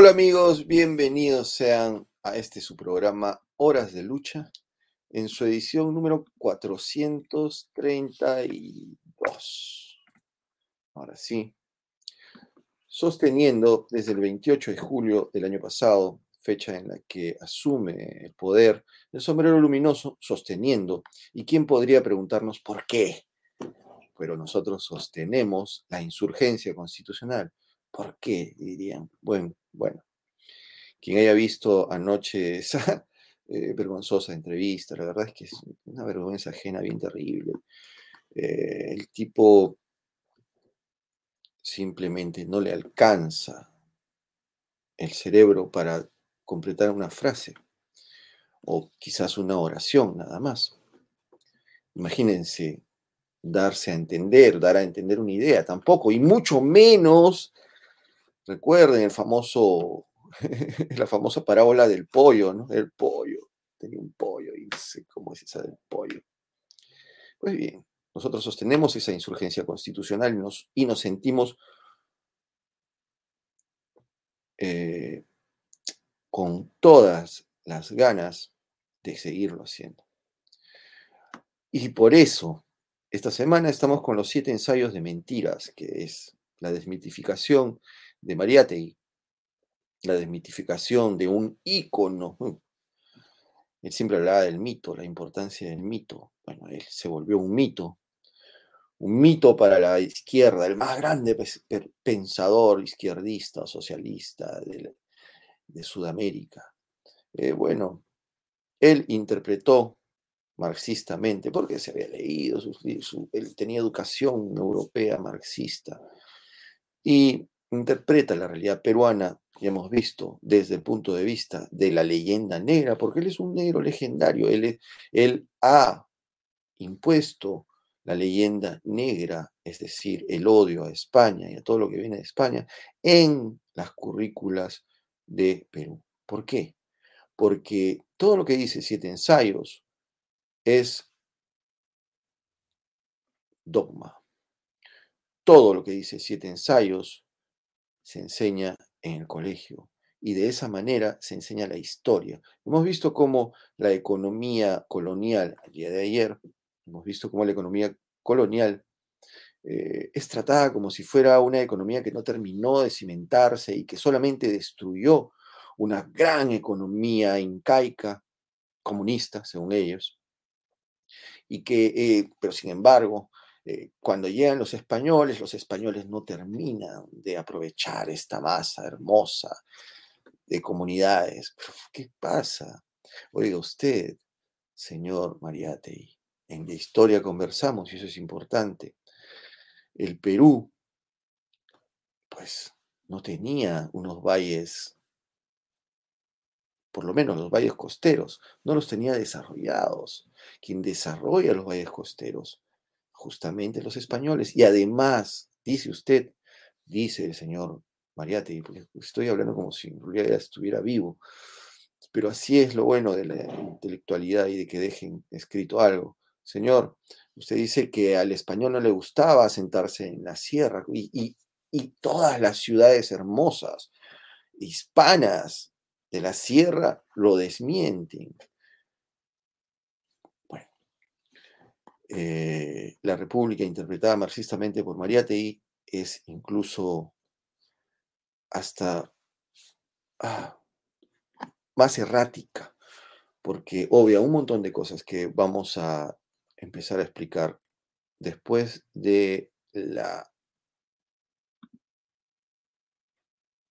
Hola amigos, bienvenidos sean a este su programa Horas de Lucha en su edición número 432. Ahora sí, sosteniendo desde el 28 de julio del año pasado, fecha en la que asume el poder el sombrero luminoso, sosteniendo. ¿Y quién podría preguntarnos por qué? Pero nosotros sostenemos la insurgencia constitucional. ¿Por qué? Dirían. Bueno, bueno. Quien haya visto anoche esa eh, vergonzosa entrevista, la verdad es que es una vergüenza ajena bien terrible. Eh, el tipo simplemente no le alcanza el cerebro para completar una frase o quizás una oración nada más. Imagínense darse a entender, dar a entender una idea, tampoco, y mucho menos, recuerden el famoso la famosa parábola del pollo, ¿no? El pollo. Tenía un pollo y no sé cómo es esa del pollo. Pues bien, nosotros sostenemos esa insurgencia constitucional y nos, sentimos eh, con todas las ganas de seguirlo haciendo. Y por eso, esta semana estamos con los siete ensayos de mentiras, que es la desmitificación de Mariátegui, la desmitificación de un ícono. Mm. Él siempre hablaba del mito, la importancia del mito. Bueno, él se volvió un mito, un mito para la izquierda, el más grande pensador izquierdista, socialista de, Sudamérica. Eh, bueno, él interpretó marxistamente, porque se había leído, él tenía educación europea marxista, y interpreta la realidad peruana, ya hemos visto, desde el punto de vista de la leyenda negra, porque él es un negro legendario, él, él ha impuesto la leyenda negra, es decir, el odio a España y a todo lo que viene de España, en las currículas de Perú. ¿Por qué? Porque todo lo que dice Siete Ensayos es dogma. Todo lo que dice Siete Ensayos se enseña en el colegio y de esa manera se enseña la historia. Hemos visto cómo la economía colonial, el día de ayer, hemos visto cómo la economía colonial eh, es tratada como si fuera una economía que no terminó de cimentarse y que solamente destruyó una gran economía incaica, comunista, según ellos, y que, eh, pero sin embargo, eh, cuando llegan los españoles, los españoles no terminan de aprovechar esta masa hermosa de comunidades. ¿Qué pasa? Oiga usted, señor Mariátegui, en la historia conversamos y eso es importante. El Perú, pues, no tenía unos valles, por lo menos los valles costeros, no los tenía desarrollados. Quien desarrolla los valles costeros justamente los españoles. Y además, dice usted, dice el señor Mariate, estoy hablando como si realidad estuviera vivo, pero así es lo bueno de la intelectualidad y de que dejen escrito algo. Señor, usted dice que al español no le gustaba sentarse en la sierra y, y todas las ciudades hermosas, hispanas de la sierra, lo desmienten. Eh, la República interpretada marxistamente por Mariátegui es incluso hasta ah, más errática, porque obvia un montón de cosas que vamos a empezar a explicar después de la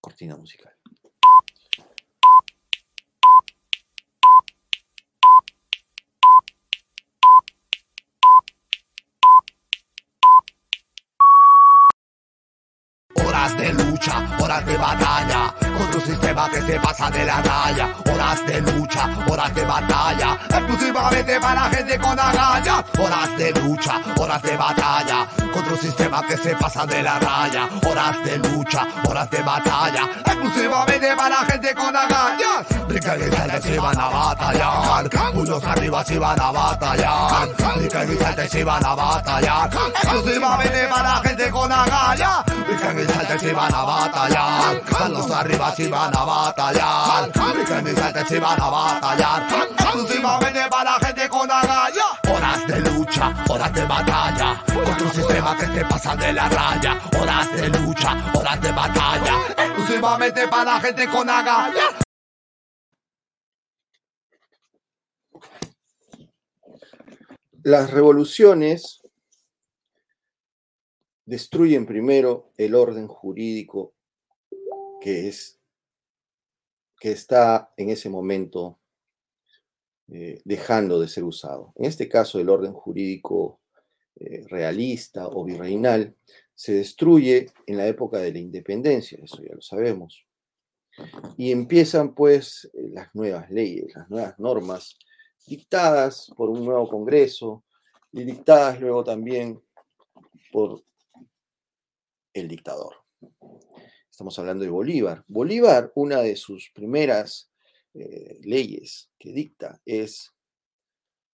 cortina musical. De lucha, horas de batalla, contra un sistema que se pasa de la raya, horas de lucha, horas de batalla, exclusivamente para gente con agallas, horas de lucha, horas de batalla, contra un sistema que se pasa de la raya, horas de lucha, horas de batalla, exclusivamente para gente con agallas Pican y salten si van a batallar. Puños arriba si van a batallar. Pican y salten si van a batallar. Exclusivamente para gente con agallas. Pican y salten si van a batallar. Manos arriba si van a batallar. Pican y salten si van a batallar. Exclusivamente para gente con agallas. Horas de lucha, horas de batalla. Contra un sistema que te pasa de la raya. Horas de lucha, horas de batalla. Exclusivamente para gente con agallas. Las revoluciones destruyen primero el orden jurídico que es que está en ese momento eh, dejando de ser usado. En este caso, el orden jurídico eh, realista o virreinal se destruye en la época de la independencia, eso ya lo sabemos. Y empiezan pues eh, las nuevas leyes, las nuevas normas dictadas por un nuevo Congreso y dictadas luego también por el dictador. Estamos hablando de Bolívar. Bolívar, una de sus primeras eh, leyes que dicta es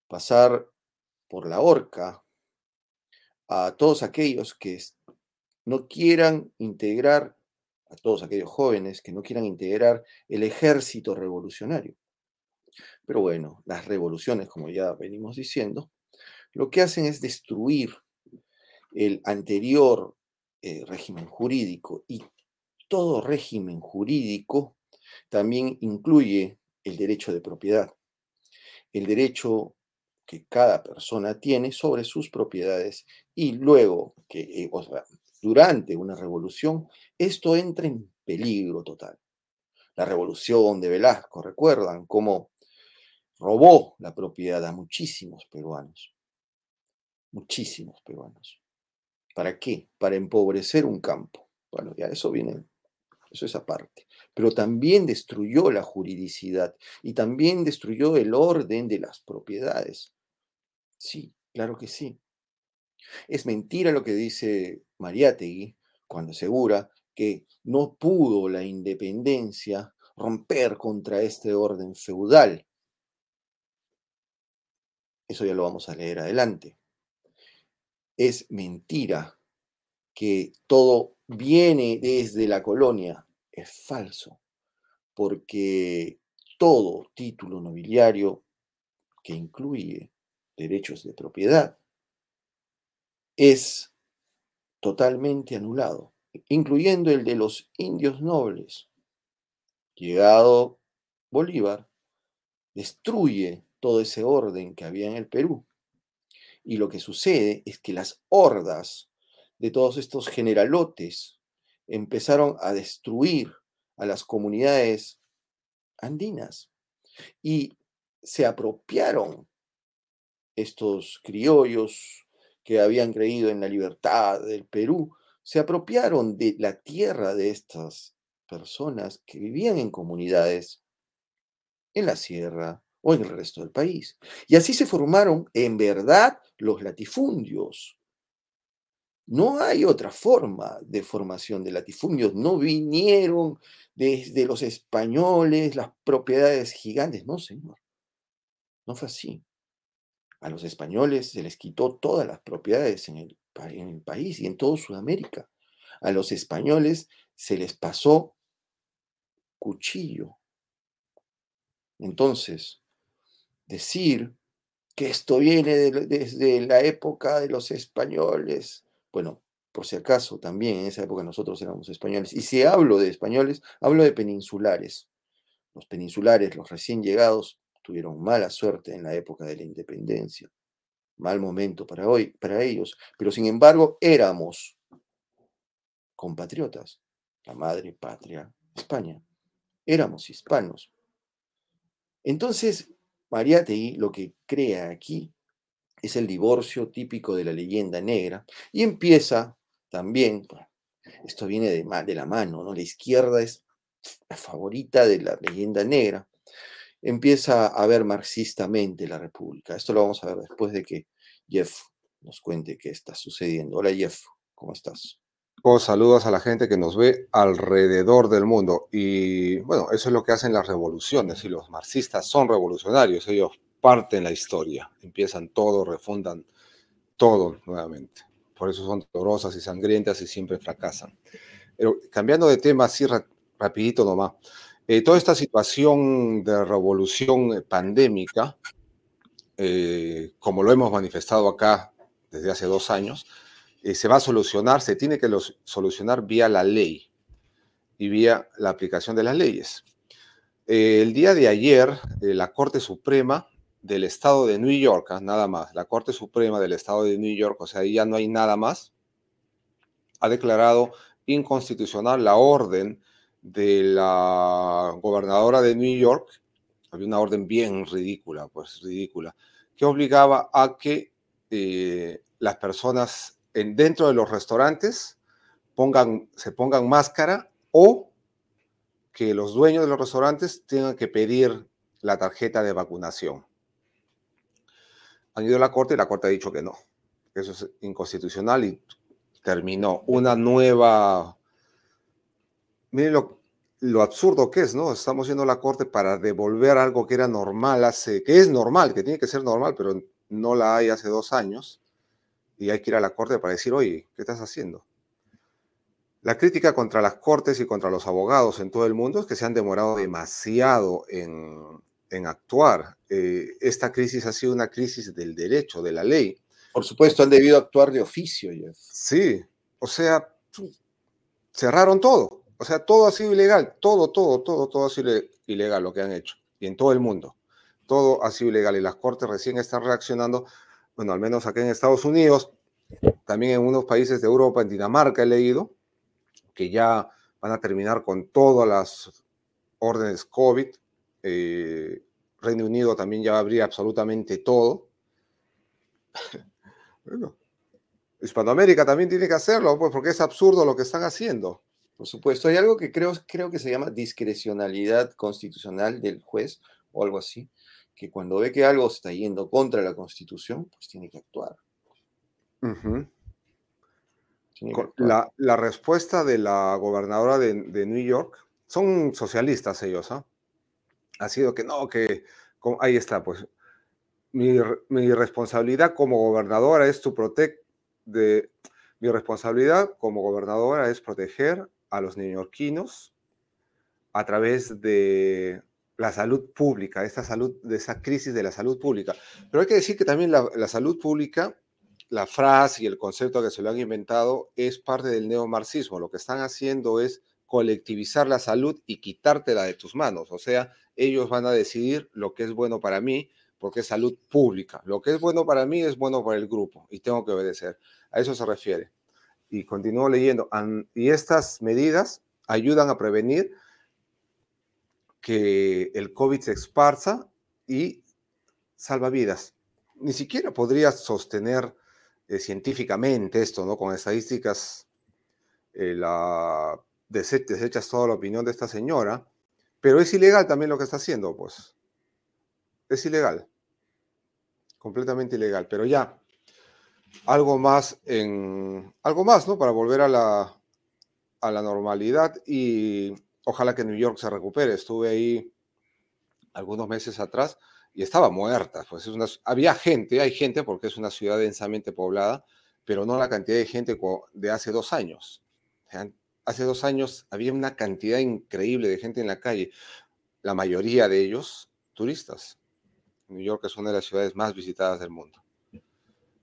pasar por la horca a todos aquellos que no quieran integrar, a todos aquellos jóvenes que no quieran integrar el ejército revolucionario. Pero bueno, las revoluciones, como ya venimos diciendo, lo que hacen es destruir el anterior eh, régimen jurídico y todo régimen jurídico también incluye el derecho de propiedad, el derecho que cada persona tiene sobre sus propiedades y luego que, eh, o sea, durante una revolución, esto entra en peligro total. La revolución de Velasco, recuerdan cómo robó la propiedad a muchísimos peruanos, muchísimos peruanos. ¿Para qué? Para empobrecer un campo. Bueno, ya eso viene, eso es aparte. Pero también destruyó la juridicidad y también destruyó el orden de las propiedades. Sí, claro que sí. Es mentira lo que dice Mariátegui cuando asegura que no pudo la independencia romper contra este orden feudal eso ya lo vamos a leer adelante. Es mentira que todo viene desde la colonia. Es falso, porque todo título nobiliario que incluye derechos de propiedad es totalmente anulado, incluyendo el de los indios nobles. Llegado Bolívar, destruye todo ese orden que había en el Perú. Y lo que sucede es que las hordas de todos estos generalotes empezaron a destruir a las comunidades andinas y se apropiaron estos criollos que habían creído en la libertad del Perú, se apropiaron de la tierra de estas personas que vivían en comunidades en la sierra, o en el resto del país. Y así se formaron en verdad los latifundios. No hay otra forma de formación de latifundios. No vinieron desde los españoles las propiedades gigantes. No, señor. No fue así. A los españoles se les quitó todas las propiedades en el, país y en toda Sudamérica. A los españoles se les pasó cuchillo. Entonces, decir que esto viene desde la época de los españoles. Bueno, por si acaso, también en esa época nosotros éramos españoles. Y si hablo de españoles, hablo de peninsulares. Los peninsulares, los recién llegados, tuvieron mala suerte en la época de la independencia. Mal momento para hoy, para ellos. Pero sin embargo, éramos compatriotas, la madre patria, España. Éramos hispanos. Entonces, Mariátegui lo que crea aquí es el divorcio típico de la leyenda negra y empieza también, esto viene de, de la mano, ¿no? la izquierda es la favorita de la leyenda negra, empieza a ver marxistamente la República. Esto lo vamos a ver después de que Jeff nos cuente qué está sucediendo. Hola Jeff, ¿cómo estás? Saludos a la gente que nos ve alrededor del mundo. Y bueno, eso es lo que hacen las revoluciones. Y los marxistas son revolucionarios. Ellos parten la historia, empiezan todo, refundan todo nuevamente. Por eso son dolorosas y sangrientas y siempre fracasan. Cambiando de tema así rapidito nomás. Eh, toda esta situación de revolución pandémica, eh, como lo hemos manifestado acá desde hace dos años, eh, se va a solucionar, se tiene que solucionar vía la ley y vía la aplicación de las leyes. Eh, el día de ayer, eh, la Corte Suprema del Estado de New York, ah, nada más, la Corte Suprema del Estado de New York, o sea, ahí ya no hay nada más, ha declarado inconstitucional la orden de la gobernadora de New York, había una orden bien ridícula, pues ridícula, que obligaba a que las personas dentro de los restaurantes pongan, se pongan máscara o que los dueños de los restaurantes tengan que pedir la tarjeta de vacunación. Han ido a la corte y la corte ha dicho que no, eso es inconstitucional y terminó una nueva... Miren lo, lo absurdo que es, ¿no? Estamos yendo a la corte para devolver algo que era normal hace, que es normal, que tiene que ser normal, pero no la hay hace dos años y hay que ir a la corte para decir, oye, ¿qué estás haciendo? La crítica contra las cortes y contra los abogados en todo el mundo es que se han demorado demasiado en, actuar. Eh, esta crisis ha sido una crisis del derecho, de la ley. Por supuesto, han debido actuar de oficio. Jeff. Sí, o sea, cerraron todo. O sea, todo ha sido ilegal. Todo, todo, todo, todo ha sido ilegal lo que han hecho. Y en todo el mundo. Todo ha sido ilegal. Y las cortes recién están reaccionando bueno, al menos aquí en Estados Unidos, también en unos países de Europa, en Dinamarca he leído, que ya van a terminar con todas las órdenes COVID. Eh, Reino Unido también ya abrir absolutamente todo. bueno, Hispanoamérica también tiene que hacerlo, pues, porque es absurdo lo que están haciendo. Por supuesto, hay algo que creo, creo que se llama discrecionalidad constitucional del juez o algo así, que cuando ve que algo está yendo contra la Constitución, pues tiene que actuar. La, respuesta de la gobernadora de, New York, son socialistas ellos, ¿ah? Ha sido que no, que ahí está, pues mi, responsabilidad como gobernadora es tu protect de mi responsabilidad como gobernadora es proteger a los neoyorquinos a través de la salud pública, esta salud, de esa crisis de la salud pública. Pero hay que decir que también la, salud pública, la frase y el concepto que se lo han inventado es parte del neomarxismo. Lo que están haciendo es colectivizar la salud y quitártela de tus manos. O sea, ellos van a decidir lo que es bueno para mí porque es salud pública. Lo que es bueno para mí es bueno para el grupo y tengo que obedecer. A eso se refiere. Y continúo leyendo. Y estas medidas ayudan a prevenir que el COVID se esparza y salva vidas. Ni siquiera podría sostener eh, científicamente esto, ¿no? Con estadísticas, eh, la, desechas toda la opinión de esta señora, pero es ilegal también lo que está haciendo, pues. Es ilegal. Completamente ilegal. Pero ya, algo más en. Algo más, ¿no? Para volver a la, a la normalidad y ojalá que New York se recupere. Estuve ahí algunos meses atrás y estaba muerta. Pues es había gente, hay gente porque es una ciudad densamente poblada, pero no la cantidad de gente de hace dos años. Hace dos años había una cantidad increíble de gente en la calle, la mayoría de ellos turistas. New York es una de las ciudades más visitadas del mundo,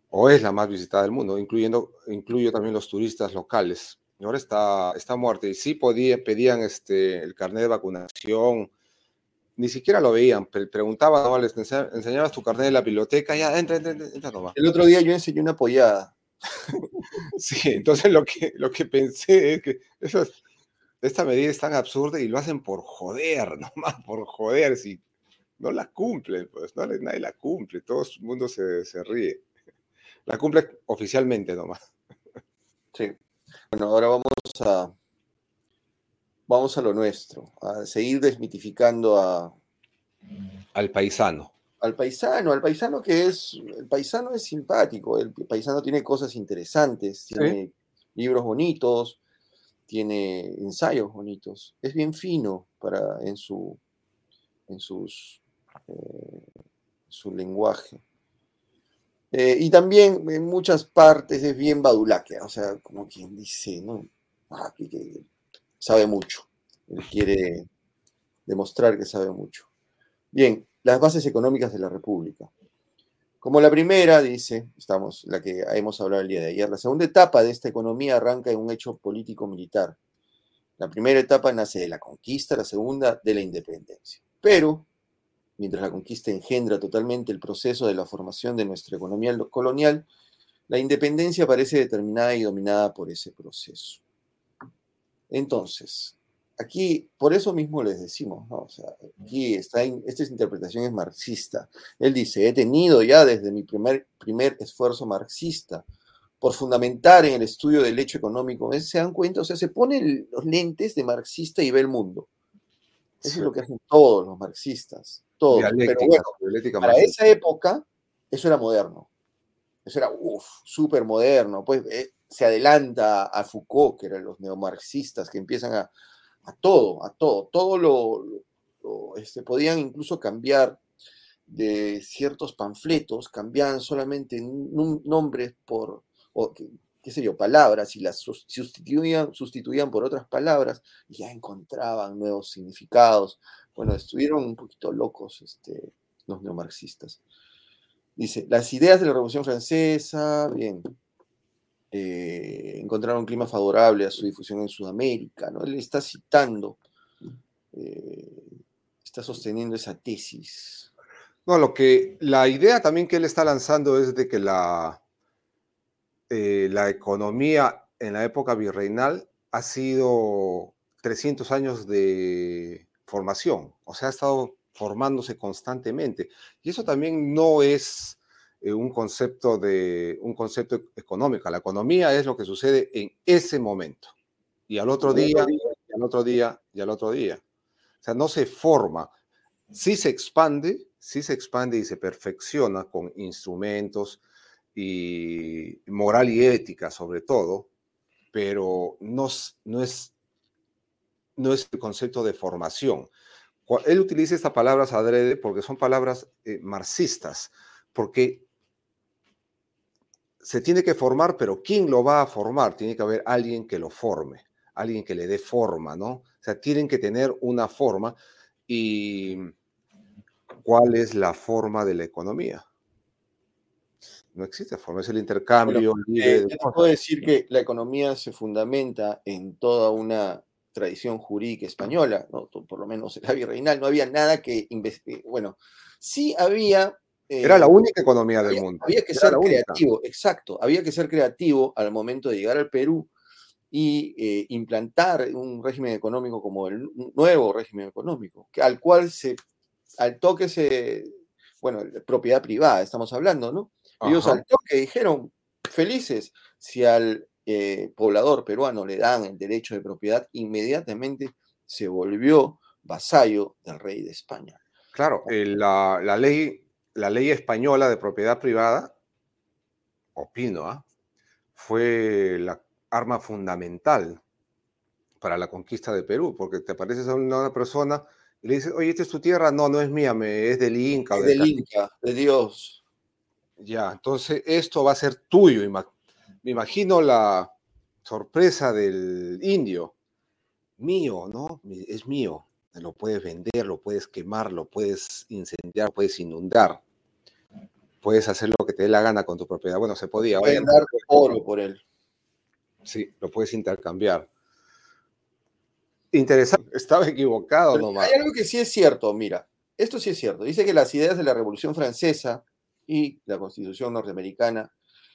o es la más visitada del mundo, incluyendo, incluyo también los turistas locales está, está muerto. Y sí podía, pedían este, el carnet de vacunación, ni siquiera lo veían, preguntaban, no, les enseñabas tu carnet de la biblioteca, ya, entra, entra, entra, toma. El otro día yo enseñé una apoyada. sí, entonces lo que, lo que pensé es que esta medida es tan absurda y lo hacen por joder, nomás por joder, si no la cumplen, pues no, nadie la cumple, todo el mundo se, se ríe. La cumple oficialmente nomás. Sí. Bueno, ahora vamos a, vamos a lo nuestro, a seguir desmitificando a, al paisano. Al paisano, al paisano que es, el paisano es simpático, el paisano tiene cosas interesantes, tiene libros bonitos, tiene ensayos bonitos, es bien fino para, en, su, en sus, eh, su lenguaje. Eh, y también en muchas partes es bien badulaquea, o sea, como quien dice, ¿no? Ah, que sabe mucho. Él quiere demostrar que sabe mucho. Bien, las bases económicas de la República. Como la primera, dice, estamos, la que hemos hablado el día de ayer, la segunda etapa de esta economía arranca en un hecho político-militar. La primera etapa nace de la conquista, la segunda de la independencia. Pero, mientras la conquista engendra totalmente el proceso de la formación de nuestra economía colonial, la independencia parece determinada y dominada por ese proceso. Entonces, aquí, por eso mismo les decimos, ¿no? O sea, aquí está, esta interpretación es marxista. Él dice, he tenido ya desde mi primer, primer esfuerzo marxista por fundamentar en el estudio del hecho económico, ¿se dan cuenta? O sea, se ponen los lentes de marxista y ve el mundo. Eso es lo que hacen todos los marxistas, todos. Pero bueno, para esa época, eso era moderno. Eso era, uff, súper moderno. Pues eh, se adelanta a Foucault, que eran los neomarxistas, que empiezan a, a todo, a todo, todo lo, este, podían incluso cambiar de ciertos panfletos, cambiaban solamente nombres por, o, qué, sé yo, palabras y las sustituían, sustituían por otras palabras ya encontraban nuevos significados. Bueno, estuvieron un poquito locos este, los neomarxistas. Dice, las ideas de la Revolución Francesa, bien, eh, encontraron un clima favorable a su difusión en Sudamérica, ¿no? Él está citando, eh, está sosteniendo esa tesis. No, lo que, la idea también que él está lanzando es de que la, eh, la economía en la época virreinal ha sido 300 años de formación, o sea, ha estado formándose constantemente. Y eso también no es eh, un concepto de un concepto económico. La economía es lo que sucede en ese momento. Y al otro día, y al otro día, y al otro día. O sea, no se forma. Sí se expande, sí se expande y se perfecciona con instrumentos y moral y ética sobre todo, pero no, no, es, no es el concepto de formación. Él utiliza estas palabras adrede porque son palabras eh, marxistas, porque se tiene que formar, pero ¿quién lo va a formar? Tiene que haber alguien que lo forme, alguien que le dé forma, ¿no? O sea, tienen que tener una forma y ¿cuál es la forma de la economía? No existe forma, es el intercambio. Eh, puedo decir que la economía se fundamenta en toda una tradición jurídica española, ¿no? por lo menos en la virreinal, no había nada que investigar. Bueno, sí había era la eh, única economía del mundo. Había que ser creativo, exacto. Había que ser creativo al momento de llegar al Perú y eh, implantar un régimen económico como el nuevo régimen económico, que, al cual se, al toque se, bueno, propiedad privada, estamos hablando, ¿no? Ellos al toque dijeron, felices, si al eh, poblador peruano le dan el derecho de propiedad, inmediatamente se volvió vasallo del rey de España. Claro, la, la, ley la ley española de propiedad privada, opino, ¿ah? fue la arma fundamental para la conquista de Perú, porque te apareces a una persona y le dices, oye, ¿esta es tu tierra? No, no es mía, me, es del Inca. Es del Inca, de Dios. Ya, entonces esto va a ser tuyo. Me imagino la sorpresa del indio. Mío, ¿no? Es mío lo puedes vender, lo puedes quemar, lo puedes incendiar, puedes inundar. Puedes hacer lo que te dé la gana con tu propiedad. Bueno, se podía. Puedes dar oro por él. Sí, lo puedes intercambiar. Interesante, estaba equivocado nomás. Hay algo que sí es cierto, mira, esto sí es cierto. Dice que las ideas de la Revolución Francesa y la Constitución norteamericana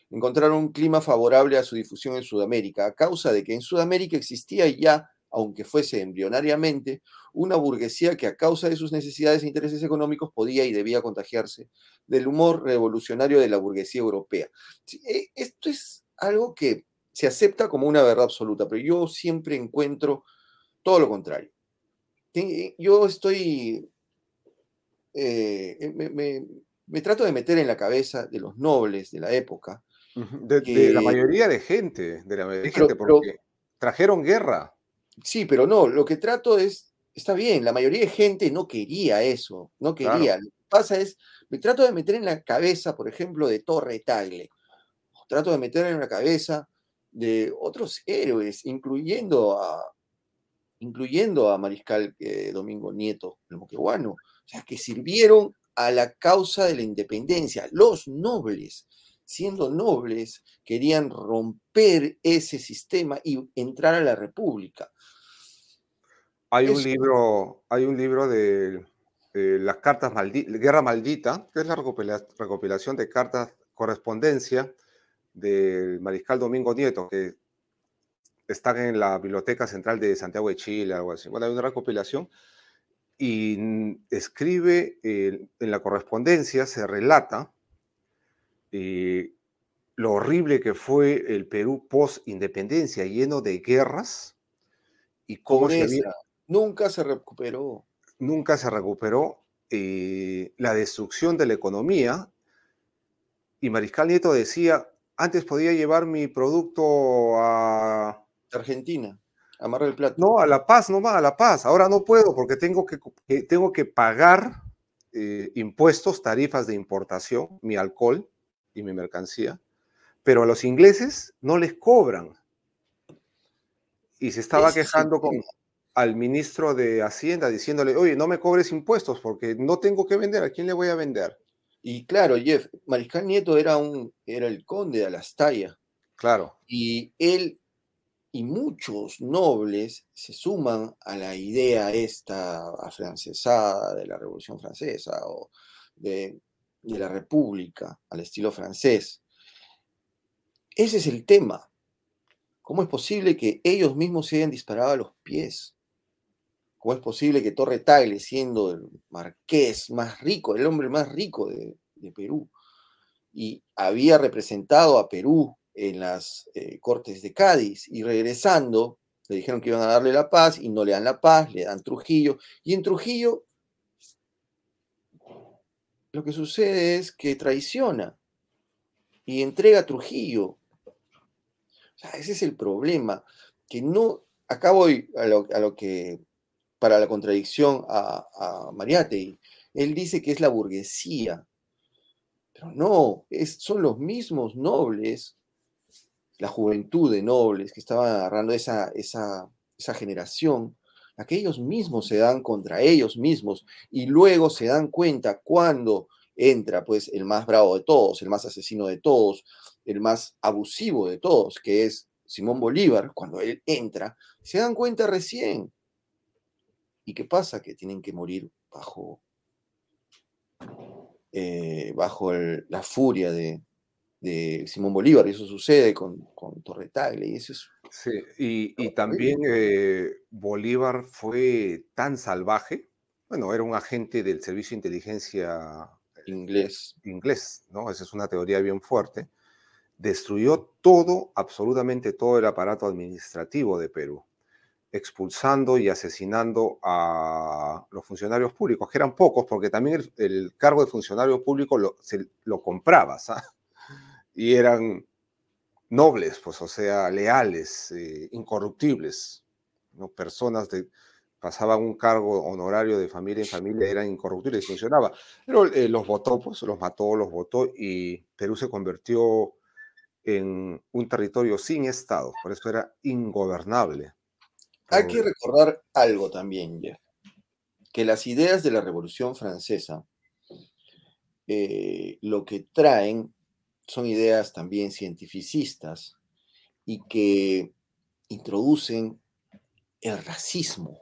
encontraron un clima favorable a su difusión en Sudamérica, a causa de que en Sudamérica existía ya aunque fuese embrionariamente, una burguesía que a causa de sus necesidades e intereses económicos podía y debía contagiarse del humor revolucionario de la burguesía europea. E, esto es algo que se acepta como una verdad absoluta, pero yo siempre encuentro todo lo contrario. Yo estoy, eh, me, trato de meter en la cabeza de los nobles de la época De, de la mayoría de gente, de la mayoría de gente, porque trajeron guerra. Sí, pero no, lo que trato es, está bien, la mayoría de gente no quería eso, no quería. Lo que pasa es, me trato de meter en la cabeza, por ejemplo, de Torre Tagle, trato de meter en la cabeza de otros héroes, incluyendo a, incluyendo a Mariscal eh, Domingo Nieto, el moqueguano, o sea, que sirvieron a la causa de la independencia. Los nobles, siendo nobles, querían romper ese sistema y entrar a la república. Hay un libro, hay un libro de, las cartas malditas, Guerra Maldita, que es la recopilación de cartas correspondencia del mariscal Domingo Nieto, que están en la Biblioteca Central de Santiago de Chile, algo así. Bueno, hay una recopilación y escribe en la correspondencia, se relata eh, lo horrible que fue el Perú post-independencia, lleno de guerras y cómo se Nunca se recuperó. Nunca se recuperó eh, la destrucción de la economía. Y Mariscal Nieto decía, antes podía llevar mi producto a... Argentina, a Mar del Plata. No, a La Paz, no más, a La Paz. Ahora no puedo porque tengo que, eh, tengo que pagar eh, impuestos, tarifas de importación, mi alcohol y mi mercancía. Pero a los ingleses no les cobran. Y se estaba quejando con, al ministro de Hacienda diciéndole, oye, no me cobres impuestos porque no tengo que vender, ¿a quién le voy a vender? Y claro, Jeff, Mariscal Nieto era, un, era el conde de Alastaya. Claro. Y él y muchos nobles se suman a la idea esta afrancesada de la Revolución Francesa o de, la República al estilo francés. Ese es el tema. ¿Cómo es posible que ellos mismos se hayan disparado a los pies? ¿Cómo es posible que Torre Tagle, siendo el marqués más rico, el hombre más rico de, Perú, y había representado a Perú en las eh, Cortes de Cádiz, y regresando, le dijeron que iban a darle la paz, y no le dan la paz, le dan Trujillo, y en Trujillo lo que sucede es que traiciona y entrega a Trujillo. ese es el problema, que no, acá voy a lo que para la contradicción a, a Mariátegui. Él dice que es la burguesía, pero no, es, son los mismos nobles, la juventud de nobles que estaban agarrando esa, esa, esa generación, a que ellos mismos se dan contra ellos mismos y luego se dan cuenta cuando entra pues el más bravo de todos, el más asesino de todos, el más abusivo de todos, que es Simón Bolívar, cuando él entra, se dan cuenta recién ¿Y qué pasa? Que tienen que morir bajo, eh, bajo la furia de, Simón Bolívar, y eso sucede con, con Torre y eso es... Sí, y, también eh, Bolívar fue tan salvaje, bueno, era un agente del Servicio de Inteligencia inglés. Inglés, ¿no? Esa es una teoría bien fuerte. Destruyó todo, absolutamente todo el aparato administrativo de Perú expulsando y asesinando a los funcionarios públicos, que eran pocos, porque también el, cargo de funcionario público lo, se, lo comprabas, ¿ah? Y eran nobles, pues, o sea, leales, eh, incorruptibles, ¿no? personas de pasaban un cargo honorario de familia en familia, eran incorruptibles y funcionaba. Pero eh, los votó, pues los mató, los votó y Perú se convirtió en un territorio sin Estado, por eso era ingobernable. Hay que recordar algo también, Jeff, que las ideas de la Revolución Francesa eh, lo que traen son ideas también cientificistas y que introducen el racismo.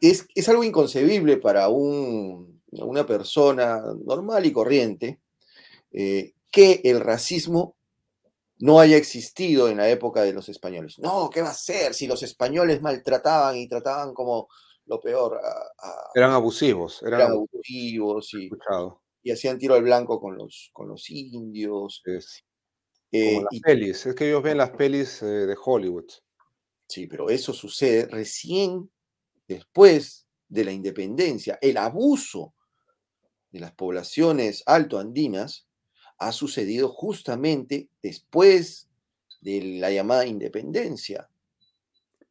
es, algo inconcebible para una persona normal y corriente eh, que el racismo no haya existido en la época de los españoles. No, ¿qué va a ser si los españoles maltrataban y trataban como lo peor? eran abusivos. Eran, abusivos y, hacían tiro al blanco con los, con los indios. Es, eh, las pelis, es que ellos ven las pelis eh, de Hollywood. Sí, pero eso sucede recién después de la independencia. El abuso de las poblaciones altoandinas ha sucedido justamente después de la llamada independencia.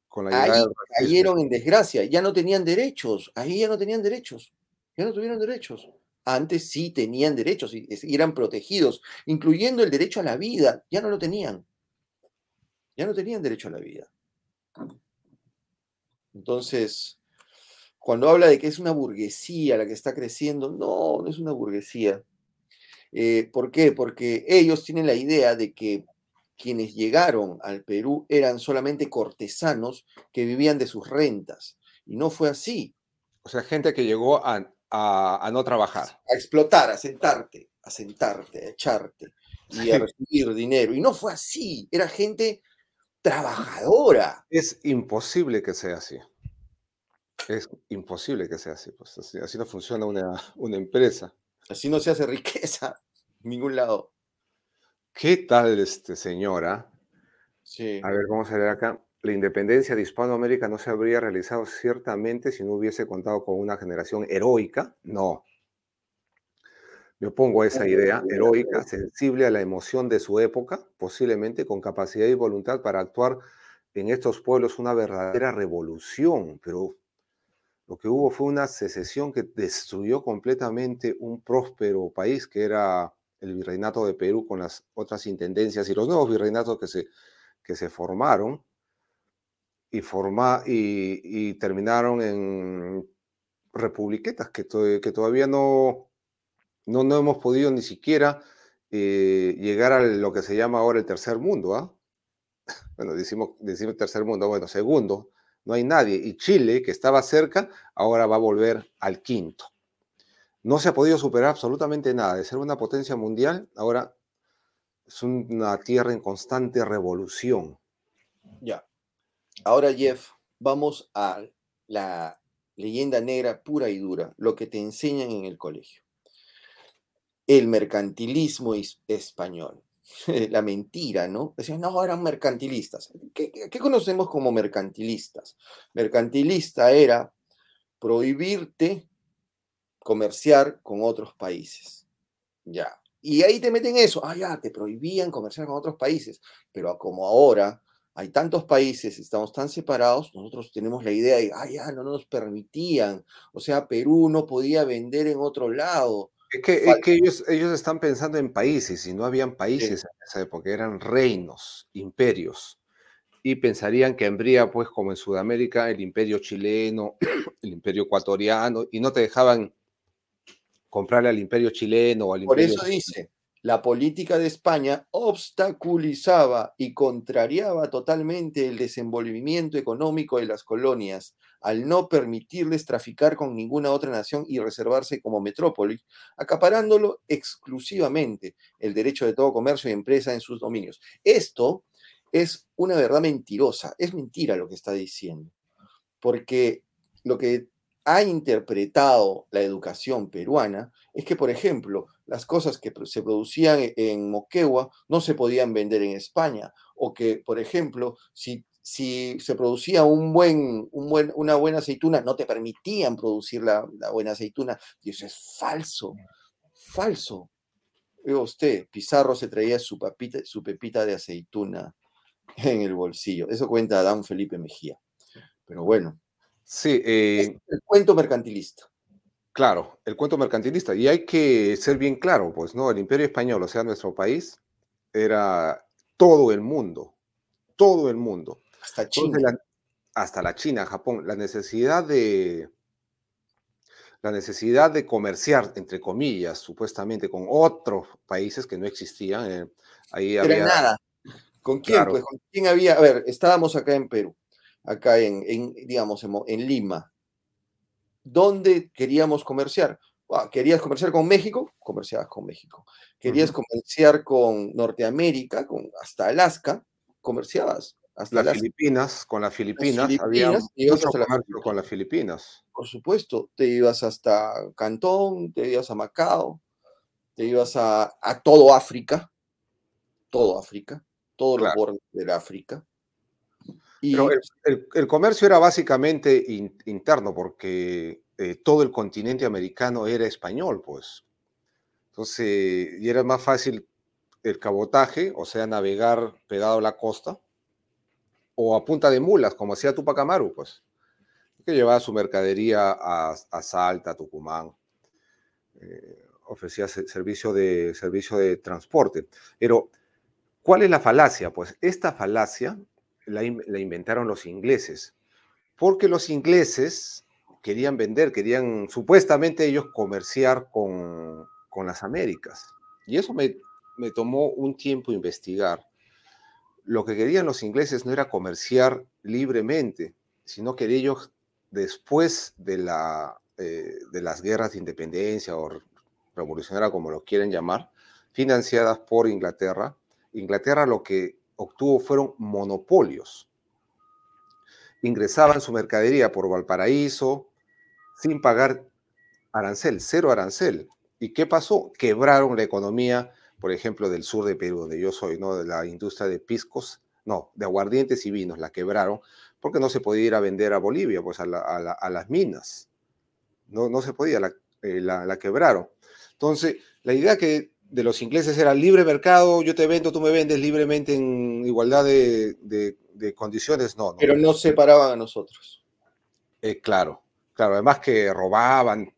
Con la Ahí cayeron en desgracia, ya no tenían derechos, ahí ya no tenían derechos, ya no tuvieron derechos. Antes sí tenían derechos y eran protegidos, incluyendo el derecho a la vida, ya no lo tenían. Ya no tenían derecho a la vida. Entonces, cuando habla de que es una burguesía la que está creciendo, no, no es una burguesía. Eh, ¿Por qué? Porque ellos tienen la idea de que quienes llegaron al Perú eran solamente cortesanos que vivían de sus rentas. Y no fue así. O sea, gente que llegó a, a- a no trabajar. A explotar, a sentarte, a sentarte, a echarte y a recibir dinero. Y no fue así. Era gente trabajadora. Es imposible que sea así. Es imposible que sea así. Pues así, así no funciona una, una empresa. Así no se hace riqueza en ningún lado. ¿Qué tal, este, señora? Sí. A ver, vamos a ver acá. La independencia de Hispanoamérica no se habría realizado ciertamente si no hubiese contado con una generación heroica. No. Me opongo a esa idea, heroica, sensible a la emoción de su época, posiblemente con capacidad y voluntad para actuar en estos pueblos una verdadera revolución, pero lo que hubo fue una secesión que destruyó completamente un próspero país que era el virreinato de Perú con las otras intendencias y los nuevos virreinatos que se, que se formaron y, y, terminaron en republiquetas que, to- que todavía no, no, no hemos podido ni siquiera eh, llegar a lo que se llama ahora el tercer mundo. ¿ah? Bueno, decimos, decimos tercer mundo, bueno, segundo, no hay nadie. Y Chile, que estaba cerca, ahora va a volver al quinto. No se ha podido superar absolutamente nada. De ser una potencia mundial, ahora es una tierra en constante revolución. Ahora, Jeff, vamos a la leyenda negra pura y dura, lo que te enseñan en el colegio. El mercantilismo is- español. La mentira, ¿no? Decían, no, eran mercantilistas. ¿Qué, qué- qué conocemos como mercantilistas? Mercantilista era prohibirte comerciar con otros países. Ya. Y ahí te meten eso. Ah, ya, te prohibían comerciar con otros países. Pero como ahora hay tantos países, estamos tan separados, nosotros tenemos la idea de, ah, ya, no nos permitían. O sea, Perú no podía vender en otro lado. Es que, es Falso. que ellos, ellos están pensando en países y no habían países en esa época, eran reinos, imperios. Y pensarían que habría, pues, como en Sudamérica, el imperio chileno, el imperio ecuatoriano, y no te dejaban comprarle al imperio chileno o al Por imperio... eso dice, la política de España obstaculizaba y contrariaba totalmente el desenvolvimiento económico de las colonias al no permitirles traficar con ninguna otra nación y reservarse como metrópoli, acaparándolo exclusivamente el derecho de todo comercio y empresa en sus dominios. Esto es una verdad mentirosa, es mentira lo que está diciendo, porque lo que ha interpretado la educación peruana es que, por ejemplo, las cosas que se producían e- en Moquegua no se podían vender en España, o que, por ejemplo, si, si se producía un buen, un buen, una buena aceituna, no te permitían producir la, la buena aceituna, y eso es falso, falso. Oiga usted, Pizarro se traía su, papita, su pepita de aceituna en el bolsillo. Eso cuenta Adán Felipe Mejía. Pero bueno, Sí, es eh, el cuento mercantilista. Claro, el cuento mercantilista. Y hay que ser bien claro, pues, ¿no? El imperio español, o sea, nuestro país, era todo el mundo, todo el mundo. Hasta China. la- hasta la China, Japón, la necesidad de la necesidad de comerciar, entre comillas, supuestamente con otros países que no existían. eh, ahí Era había, nada. ¿Con quién? Claro. Pues con quién había. A ver, estábamos acá en Perú, acá en, en, digamos, en, Mo- en Lima. ¿Dónde queríamos comerciar? Ah, ¿Querías comerciar con México? Comerciabas con México. ¿Querías comerciar con Norteamérica, con, hasta Alaska? Comerciabas hasta las Alaska. Filipinas, con las Filipinas, mucho con las Filipinas. Por supuesto, te ibas hasta Cantón, te ibas a Macao, te ibas a, a todo África, todo África, todos los bordes del África. Y Pero el, el- el comercio era básicamente in- interno porque eh, todo el continente americano era español, pues. Entonces, y era más fácil el cabotaje, o sea, navegar pegado a la costa, o a punta de mulas, como hacía Tupac Amaru, pues, que llevaba su mercadería a, a Salta, Tucumán, eh, ofrecía servicio de, servicio de transporte. Pero, ¿cuál es la falacia? Pues esta falacia la, inventaron los ingleses, porque los ingleses querían vender, querían supuestamente ellos comerciar con, con las Américas. Y eso me, me tomó un tiempo investigar. Lo que querían los ingleses no era comerciar libremente, sino que ellos, después de, la, eh, de las guerras de independencia o revolucionaria, como lo quieren llamar, financiadas por Inglaterra, Inglaterra lo que obtuvo fueron monopolios. Ingresaban su mercadería por Valparaíso sin pagar arancel, cero arancel. ¿Y qué pasó? Quebraron la economía por ejemplo, del sur de Perú, donde yo soy, ¿no? De la industria de piscos, no, de aguardientes y vinos, la quebraron, porque no se podía ir a vender a Bolivia, pues a, las minas. No, no se podía, eh, la, quebraron. Entonces, la idea que de los ingleses era libre mercado, yo te vendo, tú me vendes libremente en igualdad de, condiciones, no, Pero no separaban a nosotros. Eh, claro, claro, además que robaban,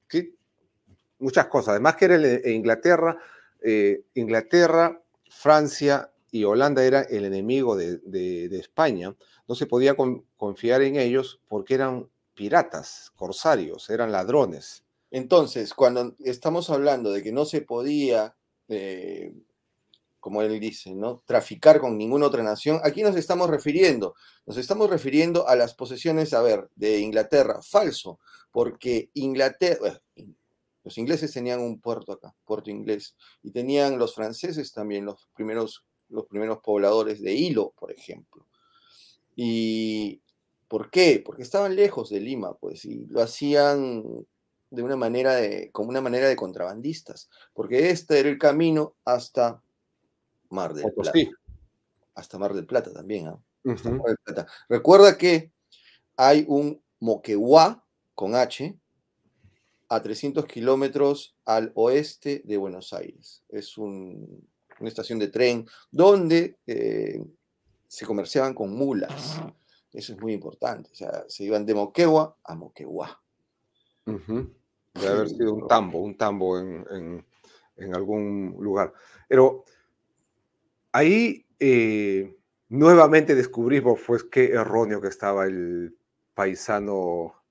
muchas cosas, además que era en Inglaterra, eh, Inglaterra, Francia y Holanda eran el enemigo de, España, no se podía confiar en ellos porque eran piratas, corsarios, eran ladrones. Entonces, cuando estamos hablando de que no se podía, eh, como él dice, ¿no? traficar con ninguna otra nación, aquí nos estamos refiriendo, nos estamos refiriendo a las posesiones, a ver, de Inglaterra, falso, porque Inglaterra, los ingleses tenían un puerto acá, puerto inglés, y tenían los franceses también los primeros, los primeros pobladores de Hilo, por ejemplo. ¿Y por qué? Porque estaban lejos de Lima, pues, y lo hacían de una manera de, como una manera de contrabandistas, porque este era el camino hasta Mar del Plata. Hasta Mar del Plata también, ¿ah? Recuerda que hay un Moquegua con H, a 300 kilómetros al oeste de Buenos Aires. Es una estación de tren donde eh, se comerciaban con mulas. Eso es muy importante. O sea, se iban de Moquegua a Moquegua. Debe haber sido un tambo, un tambo en, algún lugar. Pero ahí eh, nuevamente descubrimos pues qué erróneo que estaba el paisano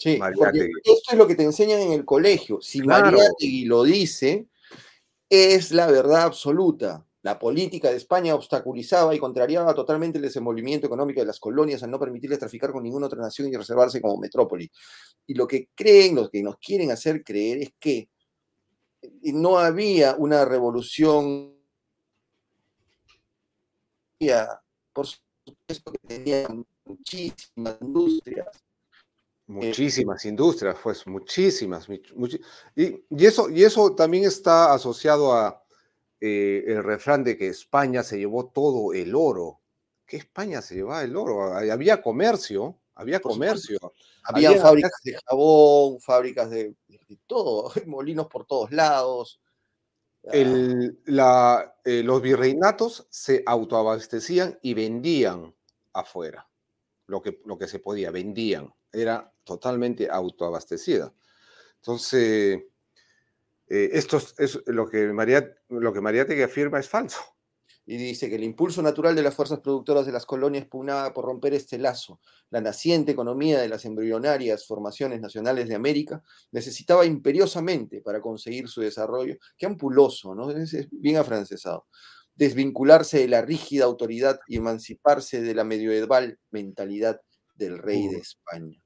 Sí, porque esto es lo que te enseñan en el colegio. Si claro. Mariátegui lo dice, es la verdad absoluta. La política de España obstaculizaba y contrariaba totalmente el desenvolvimiento económico de las colonias al no permitirles traficar con ninguna otra nación y reservarse como metrópoli. Y lo que creen, lo que nos quieren hacer creer es que no había una revolución. Por supuesto que tenían muchísimas industrias, Muchísimas industrias, pues muchísimas. y, eso, y eso también está asociado a eh, el refrán de que España se llevó todo el oro. ¿Qué España se llevaba el oro? Había comercio, había comercio. Había, fábricas de jabón, fábricas de, todo, molinos por todos lados. Ah. Eh, los virreinatos se autoabastecían y vendían afuera lo que, lo que se podía, vendían. Era totalmente autoabastecida. Entonces, eh, esto es, lo que María, lo que Mariátegui afirma es falso. Y dice que el impulso natural de las fuerzas productoras de las colonias pugnaba por romper este lazo. La naciente economía de las embrionarias formaciones nacionales de América necesitaba imperiosamente para conseguir su desarrollo, que ampuloso, ¿no? Es, bien afrancesado, desvincularse de la rígida autoridad y emanciparse de la medieval mentalidad del rey de España.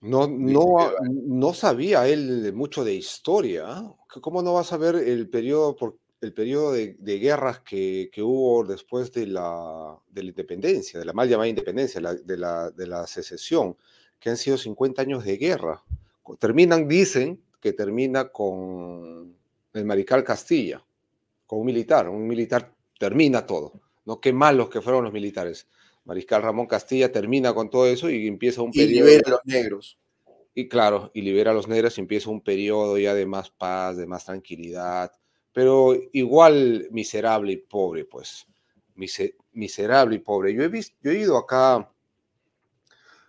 No, no, no sabía él mucho de historia. ¿ah? ¿Cómo no va a saber el periodo, por, el periodo de, guerras que, hubo después de la, de la independencia, de la mal llamada independencia, de, la, de la secesión, que han sido 50 años de guerra? Terminan, dicen que termina con el mariscal Castilla, con un militar. Un militar termina todo. ¿no? Qué malos que fueron los militares. Mariscal Ramón Castilla termina con todo eso y empieza un y libera a los negros. Y claro, y libera a los negros y empieza un periodo ya de más paz, de más tranquilidad, pero igual miserable y pobre, pues. miserable y pobre. Yo he, visto, yo he ido acá,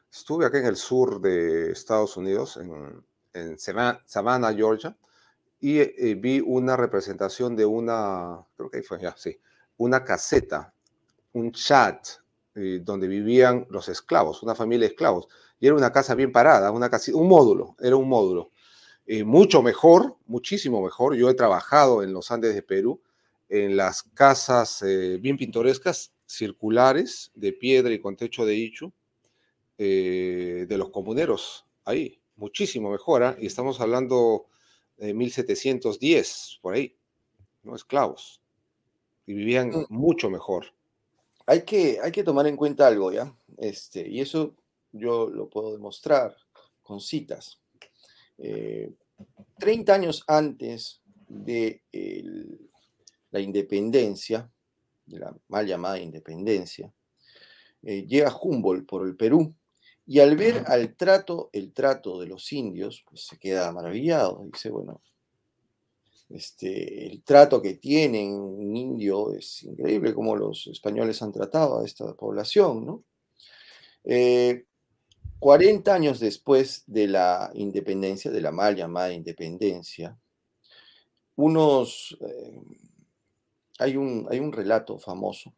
estuve acá en el sur de Estados Unidos, en, en Savannah, Georgia, y eh, vi una representación de una, creo que ahí fue ya, sí, una caseta, un chat eh, donde vivían los esclavos, una familia de esclavos. Y era una casa bien parada, una casa, un módulo, era un módulo. Eh, mucho mejor, muchísimo mejor. Yo he trabajado en los Andes de Perú, en las casas bien pintorescas, circulares, de piedra y con techo de ichu, de los comuneros, ahí, muchísimo mejor. ¿ah? Y estamos hablando de 1710, por ahí, ¿no? Esclavos. Y vivían mm. mucho mejor. Hay que, hay que tomar en cuenta algo, ¿ya? Este, y eso yo lo puedo demostrar con citas. 30 eh, años antes de la independencia, de la mal llamada independencia, eh, llega Humboldt por el Perú y al ver al trato, el trato de los indios, pues se queda maravillado. Dice, bueno, este, el trato que tienen un indio es increíble como los españoles han tratado a esta población, ¿no? 40 eh, años después de la independencia, de la mal llamada independencia, unos, eh, hay, un, hay un relato famoso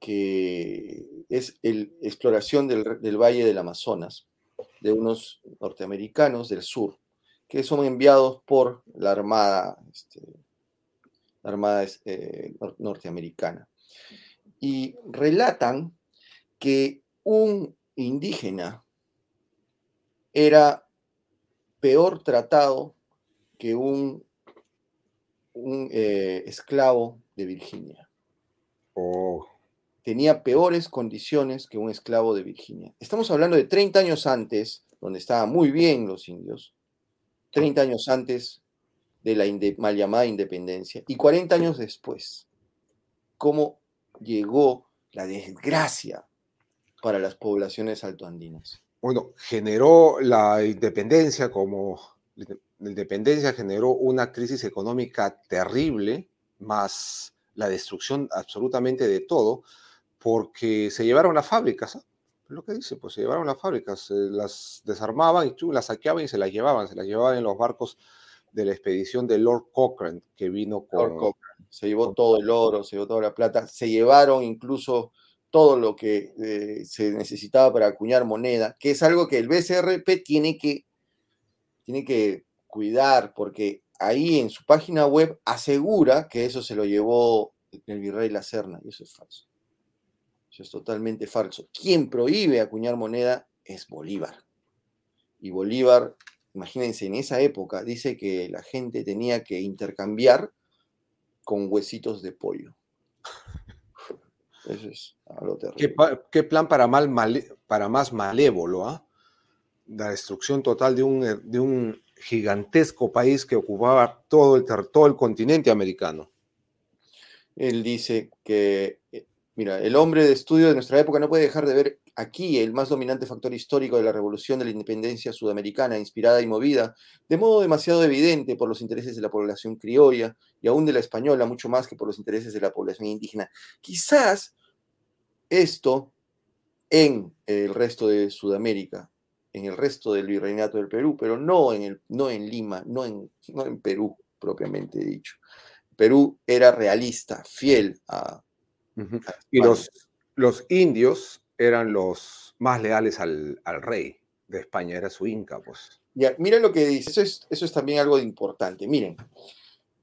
que es la exploración del, Valle del Amazonas de unos norteamericanos del sur, que son enviados por la Armada, este, la armada eh, norteamericana. Y relatan que un indígena era peor tratado que un, un eh, esclavo de Virginia. Oh tenía peores condiciones que un esclavo de Virginia. Estamos hablando de 30 años antes, donde estaban muy bien los indios, 30 años antes de la mal llamada independencia, y 40 años después, cómo llegó la desgracia para las poblaciones altoandinas. Bueno, generó la independencia como la independencia generó una crisis económica terrible, más la destrucción absolutamente de todo, porque se llevaron las fábricas, lo que dice, pues se llevaron las fábricas, las desarmaban y las saqueaban y se las llevaban, se las llevaban en los barcos de la expedición de Lord Cochrane, que vino con... Lord Se llevó todo el oro, se llevó toda la plata, se llevaron incluso todo lo que eh, se necesitaba para acuñar moneda, que es algo que el BCRP tiene que, tiene que cuidar, porque ahí en su página web asegura que eso se lo llevó el virrey La Serna, y eso es falso es totalmente falso. Quien prohíbe acuñar moneda es Bolívar. Y Bolívar, imagínense, en esa época dice que la gente tenía que intercambiar con huesitos de pollo. Eso es algo terrible. ¿Qué, plan para, mal, para más malévolo? ah? La destrucción total de un, de un gigantesco país que ocupaba todo el, todo el continente americano. Él dice que eh, Mira, el hombre de estudio de nuestra época no puede dejar de ver aquí el más dominante factor histórico de la revolución de la independencia sudamericana, inspirada y movida, de modo demasiado evidente por los intereses de la población criolla y aún de la española, mucho más que por los intereses de la población indígena. Quizás esto en el resto de Sudamérica, en el resto del virreinato del Perú, pero no en, el, no en Lima, no en, no en Perú propiamente dicho. Perú era realista, fiel a y los, los indios eran los más leales al, rey de España, era su inca, pues. Ya, miren lo que dice, eso es, eso es también algo importante. Miren,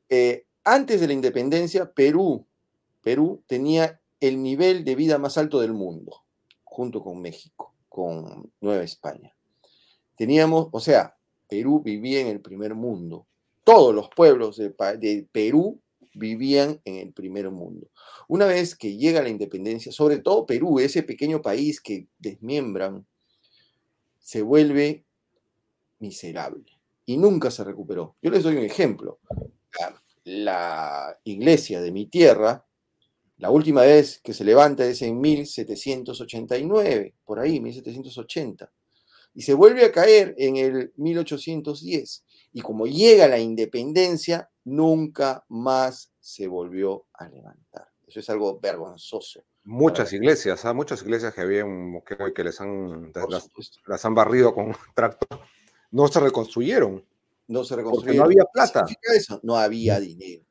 eh, antes de la independencia, Perú, Perú tenía el nivel de vida más alto del mundo, junto con México, con Nueva España. Teníamos, o sea, Perú vivía en el primer mundo. Todos los pueblos de, de Perú vivían en el primer mundo. Una vez que llega la independencia, sobre todo Perú, ese pequeño país que desmiembran, se vuelve miserable y nunca se recuperó. Yo les doy un ejemplo. La, iglesia de mi tierra, la última vez que se levanta es en 1789, por ahí, 1780. y se vuelve a caer en el 1810. Y como llega la independencia, nunca más se volvió a levantar. Eso es algo vergonzoso. Muchas iglesias, ¿ah? muchas iglesias que había que les han, las, han barrido con tractor, no se reconstruyeron. No se reconstruyeron. no había plata. eso? No había dinero.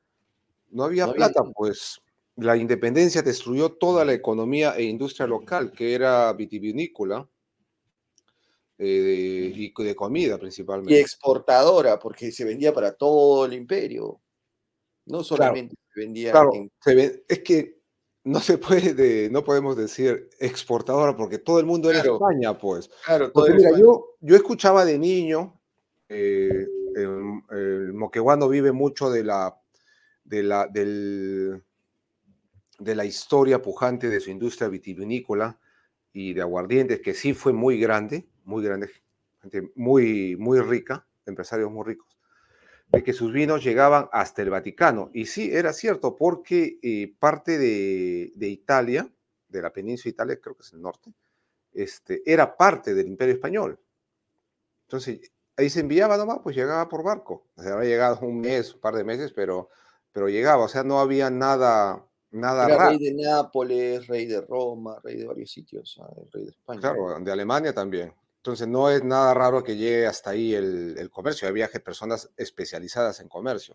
No había plata, pues la independencia destruyó toda la economía e industria local, que era vitivinícola eh, y de comida principalmente. Y exportadora, porque se vendía para todo el imperio. No solamente se vendía. Claro, es que no se puede, no podemos decir exportadora, porque todo el mundo era España, pues. Claro, mira, yo, yo escuchaba de niño, eh, el, el, moqueguano vive mucho de la, de la, del, de la historia pujante de su industria vitivinícola y de aguardientes, que sí fue muy grande, muy grande, gente muy, muy rica, empresarios muy ricos, de que sus vinos llegaban hasta el Vaticano. Y sí, era cierto, porque eh, parte de, Italia, de la península de Italia, creo que es el norte, este, era parte del Imperio Español. Entonces, ahí se enviaba nomás, pues llegaba por barco. O sea, había llegado un mes, un par de meses, pero, pero llegaba. O sea, no había nada, nada Era rey de Nápoles, rey de Roma, rey de varios sitios, rey de España. Claro, de Alemania también. Entonces no es nada raro que llegue hasta ahí el, comercio. Hay viajes personas especializadas en comercio,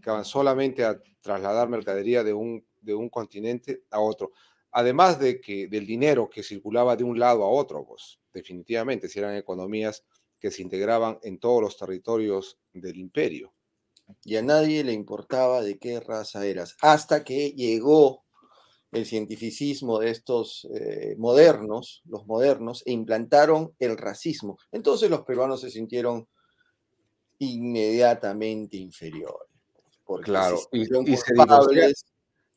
que van solamente a trasladar mercadería de un, de un continente a otro. Además de que del dinero que circulaba de un lado a otro, pues definitivamente, si eran economías que se integraban en todos los territorios del imperio y a nadie le importaba de qué raza eras, hasta que llegó el cientificismo de estos eh, modernos, los modernos, e implantaron el racismo. Entonces los peruanos se sintieron inmediatamente inferiores. Porque claro, y, culpables,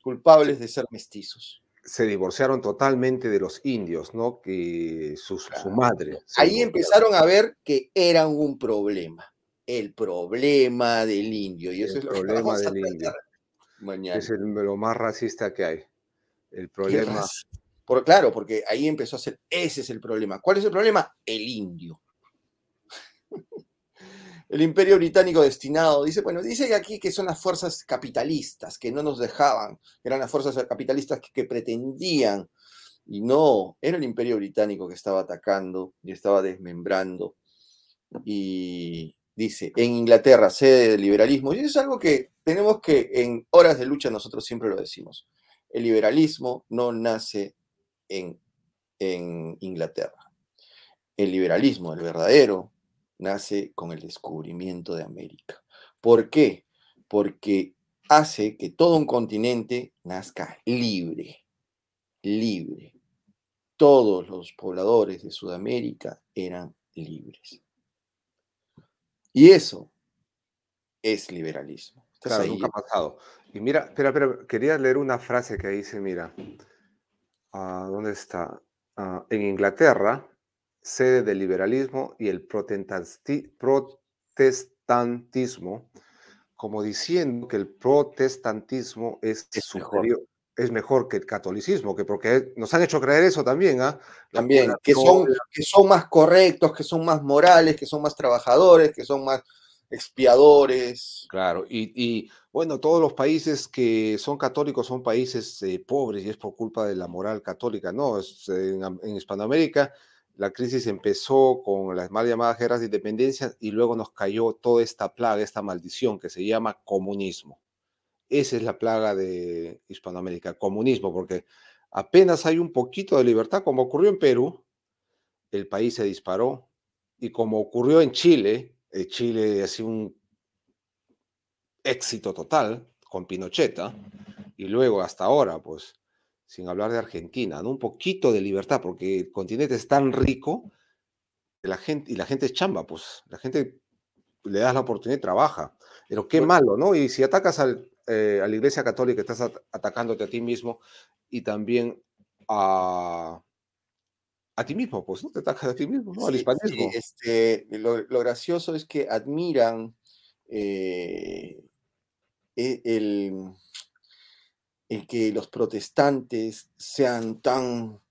culpables de ser mestizos se divorciaron totalmente de los indios, ¿no? Que su, su madre. Ahí empezaron a ver que eran un problema el problema del indio. Y eso es lo problema que del indio. Mañana. Es lo más racista que hay. El problema. Por, claro, porque ahí empezó a ser, ese es el problema. ¿Cuál es el problema? El indio. el imperio británico destinado, dice, bueno, dice aquí que son las fuerzas capitalistas, que no nos dejaban, eran las fuerzas capitalistas que pretendían, y no, era el imperio británico que estaba atacando y estaba desmembrando. Y, dice, en Inglaterra, sede del liberalismo. Y eso es algo que tenemos que, en horas de lucha, nosotros siempre lo decimos. El liberalismo no nace en, Inglaterra. El liberalismo, el verdadero, nace con el descubrimiento de América. ¿Por qué? Porque hace que todo un continente nazca libre, libre. Todos los pobladores de Sudamérica eran libres. Y eso es liberalismo. Claro, nunca ha pasado. Y mira, espera, espera, quería leer una frase que dice, mira, ah, ¿dónde está? Ah, en Inglaterra, sede del liberalismo y el protestantismo, como diciendo que el protestantismo es, superior, es mejor que el catolicismo, que porque nos han hecho creer eso también, ¿ah? También, que son, que son más correctos, que son más morales, que son más trabajadores, que son más expiadores. Claro, y, bueno, todos los países que son católicos son países eh, pobres y es por culpa de la moral católica, ¿no? en, Hispanoamérica la crisis empezó con las mal llamadas guerras de independencia y luego nos cayó toda esta plaga, esta maldición que se llama comunismo. Esa es la plaga de Hispanoamérica, comunismo, porque apenas hay un poquito de libertad, como ocurrió en Perú, el país se disparó, y como ocurrió en Chile, eh, Chile ha sido un éxito total con Pinochet, y luego hasta ahora, pues, sin hablar de Argentina, ¿no? un poquito de libertad, porque el continente es tan rico la gente, y la gente es chamba, pues, la gente le das la oportunidad y trabaja. Pero qué malo, ¿no? Y si atacas al, eh, a la Iglesia Católica, estás atacándote a ti mismo y también a, a ti mismo, pues, ¿no? Te atacas a ti mismo, ¿no? Al hispanismo. este, lo, gracioso es que admiran eh, e, el, el, que los protestantes sean tan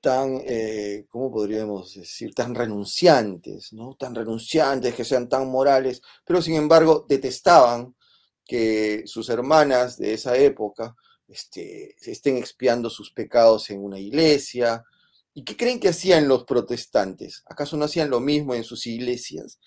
tan, eh, ¿cómo podríamos decir? Tan renunciantes, ¿no? Tan renunciantes, que sean tan morales, pero sin embargo detestaban que sus hermanas de esa época este, estén expiando sus pecados en una iglesia. ¿Y qué creen que hacían los protestantes? ¿Acaso no hacían lo mismo en sus iglesias?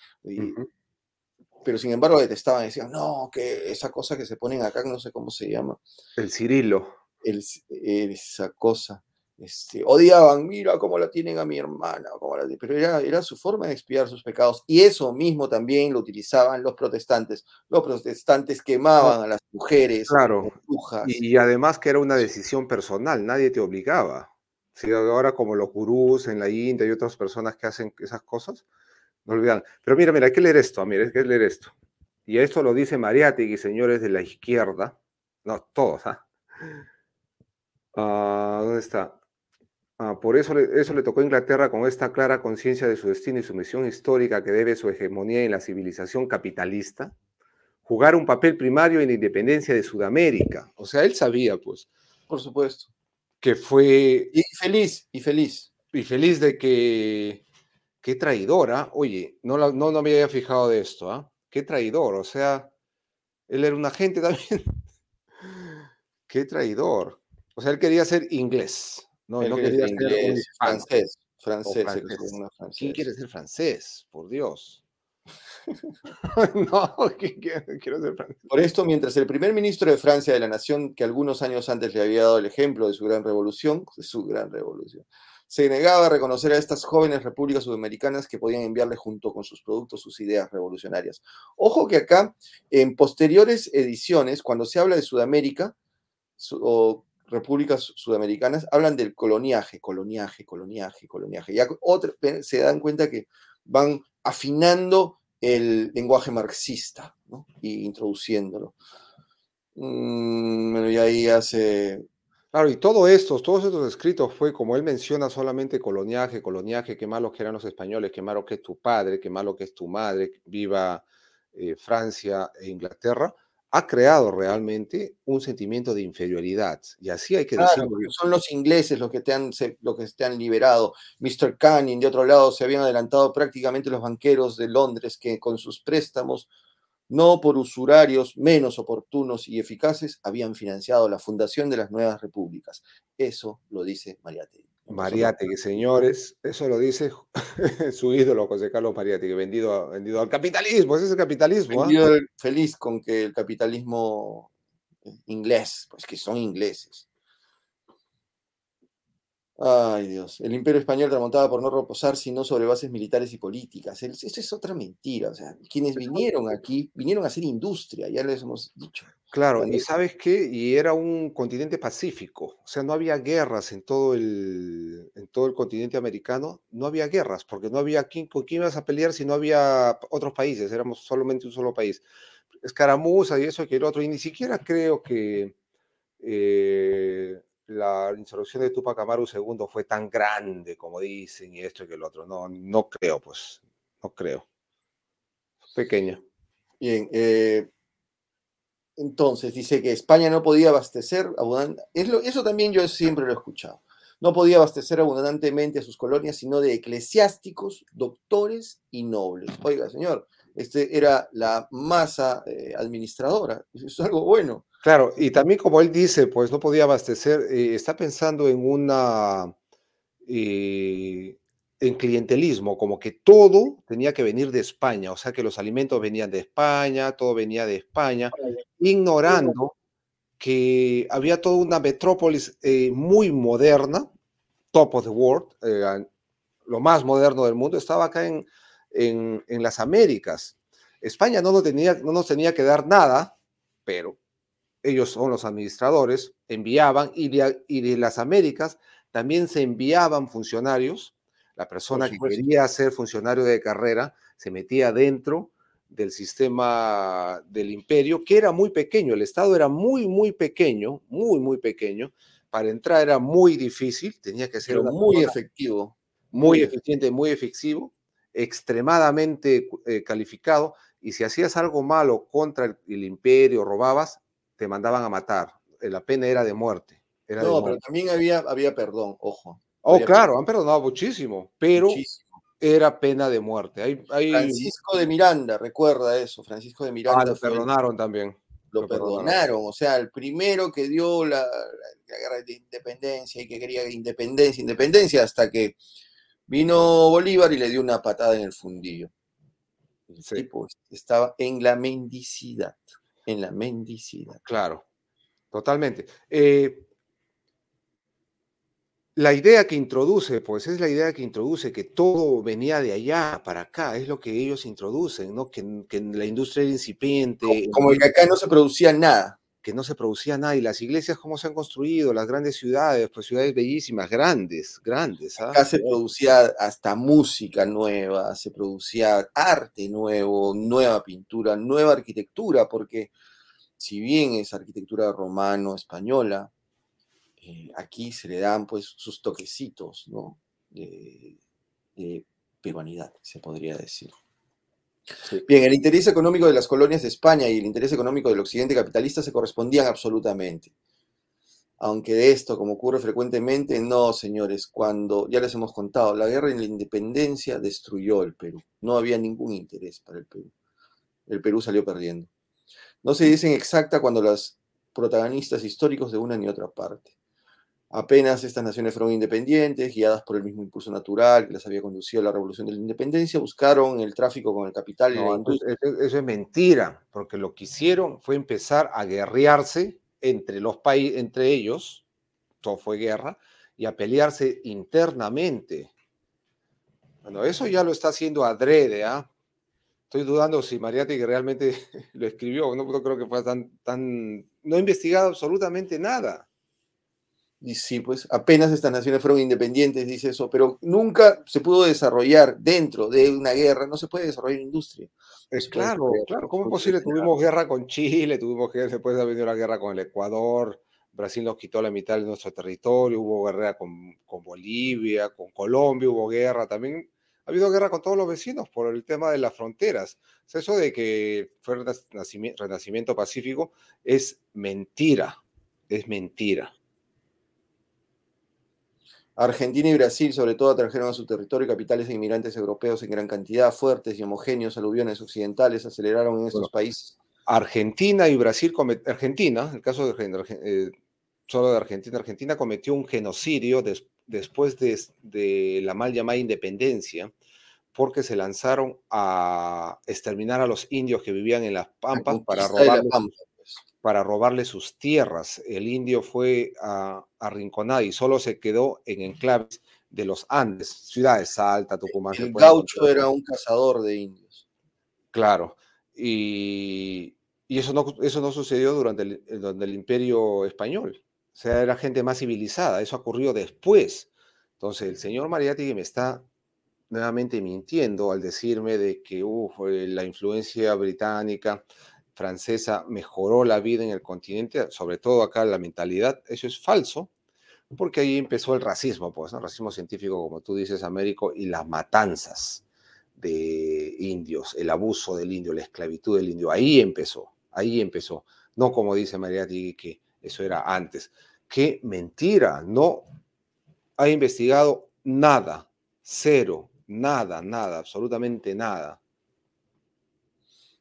Pero sin embargo detestaban, decían, no, que esa cosa que se ponen acá, no sé cómo se llama. El Cirilo. esa cosa. Este, odiaban, mira cómo la tienen a mi hermana, pero era, era, su forma de expiar sus pecados. Y eso mismo también lo utilizaban los protestantes. Los protestantes quemaban a las mujeres, claro. Y, además que era una decisión personal, nadie te obligaba. Si ahora como los gurús en la India y otras personas que hacen esas cosas, no olvidan. Pero mira, mira, hay que leer esto, mira, hay que leer esto. Y esto lo dice Mariátegui, señores de la izquierda. No, todos, ¿ah? ah ¿Dónde está? Ah, por eso le, eso le tocó a Inglaterra con esta clara conciencia de su destino y su misión histórica que debe su hegemonía en la civilización capitalista, jugar un papel primario en la independencia de Sudamérica. O sea, él sabía, pues. Por supuesto. Que fue... Y feliz, y feliz. Y feliz de que... Qué traidora. Oye, no, no, no me había fijado de esto, ¿ah? Qué traidor. O sea, él era un agente también. Qué traidor. O sea, él quería ser inglés. No, no quería ser inglés, francés. Francés, ¿Quién quiere ser francés? Por Dios. no, quiero ser francés. Por esto, mientras el primer ministro de Francia de la nación, que algunos años antes le había dado el ejemplo de su gran revolución, de su gran revolución, se negaba a reconocer a estas jóvenes repúblicas sudamericanas que podían enviarle junto con sus productos sus ideas revolucionarias. Ojo que acá, en posteriores ediciones, cuando se habla de Sudamérica, o repúblicas sudamericanas hablan del coloniaje, coloniaje, coloniaje, coloniaje. Ya se dan cuenta que van afinando el lenguaje marxista ¿no? y introduciéndolo. Mm, y ahí hace... Claro, y todo esto, todos estos escritos fue, como él menciona, solamente coloniaje, coloniaje, qué malo que eran los españoles, qué malo que es tu padre, qué malo que es tu madre, viva eh, Francia e Inglaterra ha creado realmente un sentimiento de inferioridad. Y así hay que decirlo. Son los ingleses los que, te han, que te han liberado. Mr. Canning, de otro lado, se habían adelantado prácticamente los banqueros de Londres que con sus préstamos, no por usurarios menos oportunos y eficaces, habían financiado la fundación de las nuevas repúblicas. Eso lo dice Mariátegui. Mariátegui, señores, eso lo dice su ídolo José Carlos Mariátegui, vendido, vendido al capitalismo, ese es el capitalismo. ¿ah? Feliz con que el capitalismo inglés, pues que son ingleses. Ay Dios, el imperio español remontaba por no reposar sino sobre bases militares y políticas. Eso es otra mentira. O sea, quienes vinieron aquí, vinieron a hacer industria, ya les hemos dicho. Claro, y sabes qué, y era un continente pacífico, o sea, no había guerras en todo el, en todo el continente americano, no había guerras, porque no había quién, con quién ibas a pelear si no había otros países, éramos solamente un solo país. Escaramuza y eso que el otro, y ni siquiera creo que eh, la insurrección de Tupac Amaru II fue tan grande como dicen y esto y que el otro, no, no creo, pues, no creo. Pequeña. Bien, eh, entonces, dice que España no podía abastecer abundantemente. Eso también yo siempre lo he escuchado. No podía abastecer abundantemente a sus colonias, sino de eclesiásticos, doctores y nobles. Oiga, señor, este era la masa eh, administradora. Eso es algo bueno. Claro, y también como él dice, pues no podía abastecer, eh, está pensando en una eh, en clientelismo, como que todo tenía que venir de España, o sea que los alimentos venían de España, todo venía de España, ignorando que había toda una metrópolis eh, muy moderna, top of the world, lo más moderno del mundo, estaba acá en, en, las Américas. España no nos, tenía, no nos tenía que dar nada, pero ellos son los administradores, enviaban y y de las Américas también se enviaban funcionarios. La persona que quería ser funcionario de carrera se metía dentro del sistema del imperio, que era muy pequeño, el Estado era muy, muy pequeño, muy, muy pequeño, para entrar era muy difícil, tenía que ser muy efectivo. Muy, eficiente, muy efectivo, extremadamente eh, calificado, y si hacías algo malo contra el, imperio, robabas, te mandaban a matar, la pena era de muerte. no, pero también había, había perdón, ojo Oh, claro, han perdonado muchísimo, pero muchísimo. era pena de muerte. Hay, hay- Francisco de Miranda, recuerda eso, Francisco de ah, Miranda lo fue el- perdonaron también. lo lo perdonaron. perdonaron, o sea, el primero que dio la guerra de independencia y que quería independencia, independencia, hasta que vino Bolívar y le dio una patada en el fundillo. El Sí. tipo estaba en la mendicidad, en la mendicidad. Claro, totalmente. Eh, la idea que introduce, pues es la idea que introduce que todo venía de allá para acá, es lo que ellos introducen, ¿no? Que, que la industria era incipiente, Como que acá no se producía nada. Que no se producía nada, y las iglesias cómo se han construido, las grandes ciudades, pues ciudades bellísimas, grandes, grandes. ¿ah? Acá se producía hasta música nueva, se producía arte nuevo, nueva pintura, nueva arquitectura, porque si bien es arquitectura romano-española, eh, aquí se le dan pues sus toquecitos, ¿no? De, de peruanidad, se podría decir. Bien, el interés económico de las colonias de España y el interés económico del occidente capitalista se correspondían absolutamente. Aunque de esto, como ocurre frecuentemente, no, señores, cuando, ya les hemos contado, la guerra en la independencia destruyó el Perú. No había ningún interés para el Perú. El Perú salió perdiendo. No se dicen exacta cuando los protagonistas históricos de una ni otra parte. Apenas estas naciones fueron independientes, guiadas por el mismo impulso natural que las había conducido a la revolución de la independencia, buscaron el tráfico con el capital y la eso, es mentira, porque lo que hicieron fue empezar a guerrearse entre los países, entre ellos, todo fue guerra, y a pelearse internamente. Bueno, eso ya lo está haciendo adrede, ¿ah? Estoy dudando si Mariátegui realmente lo escribió, no, no creo que fue tan, tan... No ha investigado absolutamente nada. Y sí, pues apenas estas naciones fueron independientes, dice eso, pero nunca se pudo desarrollar dentro de una guerra, no se puede desarrollar industria. Es claro, desarrollar claro. ¿Cómo es posible? Tuvimos guerra con Chile, tuvimos que después ha venido la guerra con el Ecuador, Brasil nos quitó la mitad de nuestro territorio, hubo guerra con, con Bolivia, con Colombia, hubo guerra también. Ha habido guerra con todos los vecinos por el tema de las fronteras. O sea, eso de que fue renacimiento, renacimiento pacífico es mentira, es mentira. Argentina y Brasil, sobre todo, atrajeron a su territorio capitales de inmigrantes europeos en gran cantidad, fuertes y homogéneos aluviones occidentales aceleraron en estos Bueno, países. Argentina y Brasil, Argentina, el caso de eh, solo de Argentina, Argentina cometió un genocidio des- después de, de la mal llamada independencia, porque se lanzaron a exterminar a los indios que vivían en las La pampas para de la robarles, Pampa. Para robarle sus tierras. El indio fue arrinconado y solo se quedó en enclaves de los Andes, ciudades Salta, Tucumán. se El gaucho era un cazador de indios. Claro. Y, y eso, no, eso no sucedió durante el, el- durante el Imperio Español. O sea, era gente más civilizada. Eso ocurrió después. Entonces, el señor Mariátegui me está nuevamente mintiendo al decirme de que uf, eh, la influencia británica, francesa, mejoró la vida en el continente, sobre todo acá la mentalidad. Eso es falso, porque ahí empezó el racismo, pues, ¿no? Racismo científico, como tú dices, Américo, y las matanzas de indios, el abuso del indio, la esclavitud del indio. Ahí empezó, ahí empezó. No como dice Mariátegui que eso era antes. Qué mentira, no ha investigado nada, cero, nada, nada, absolutamente nada.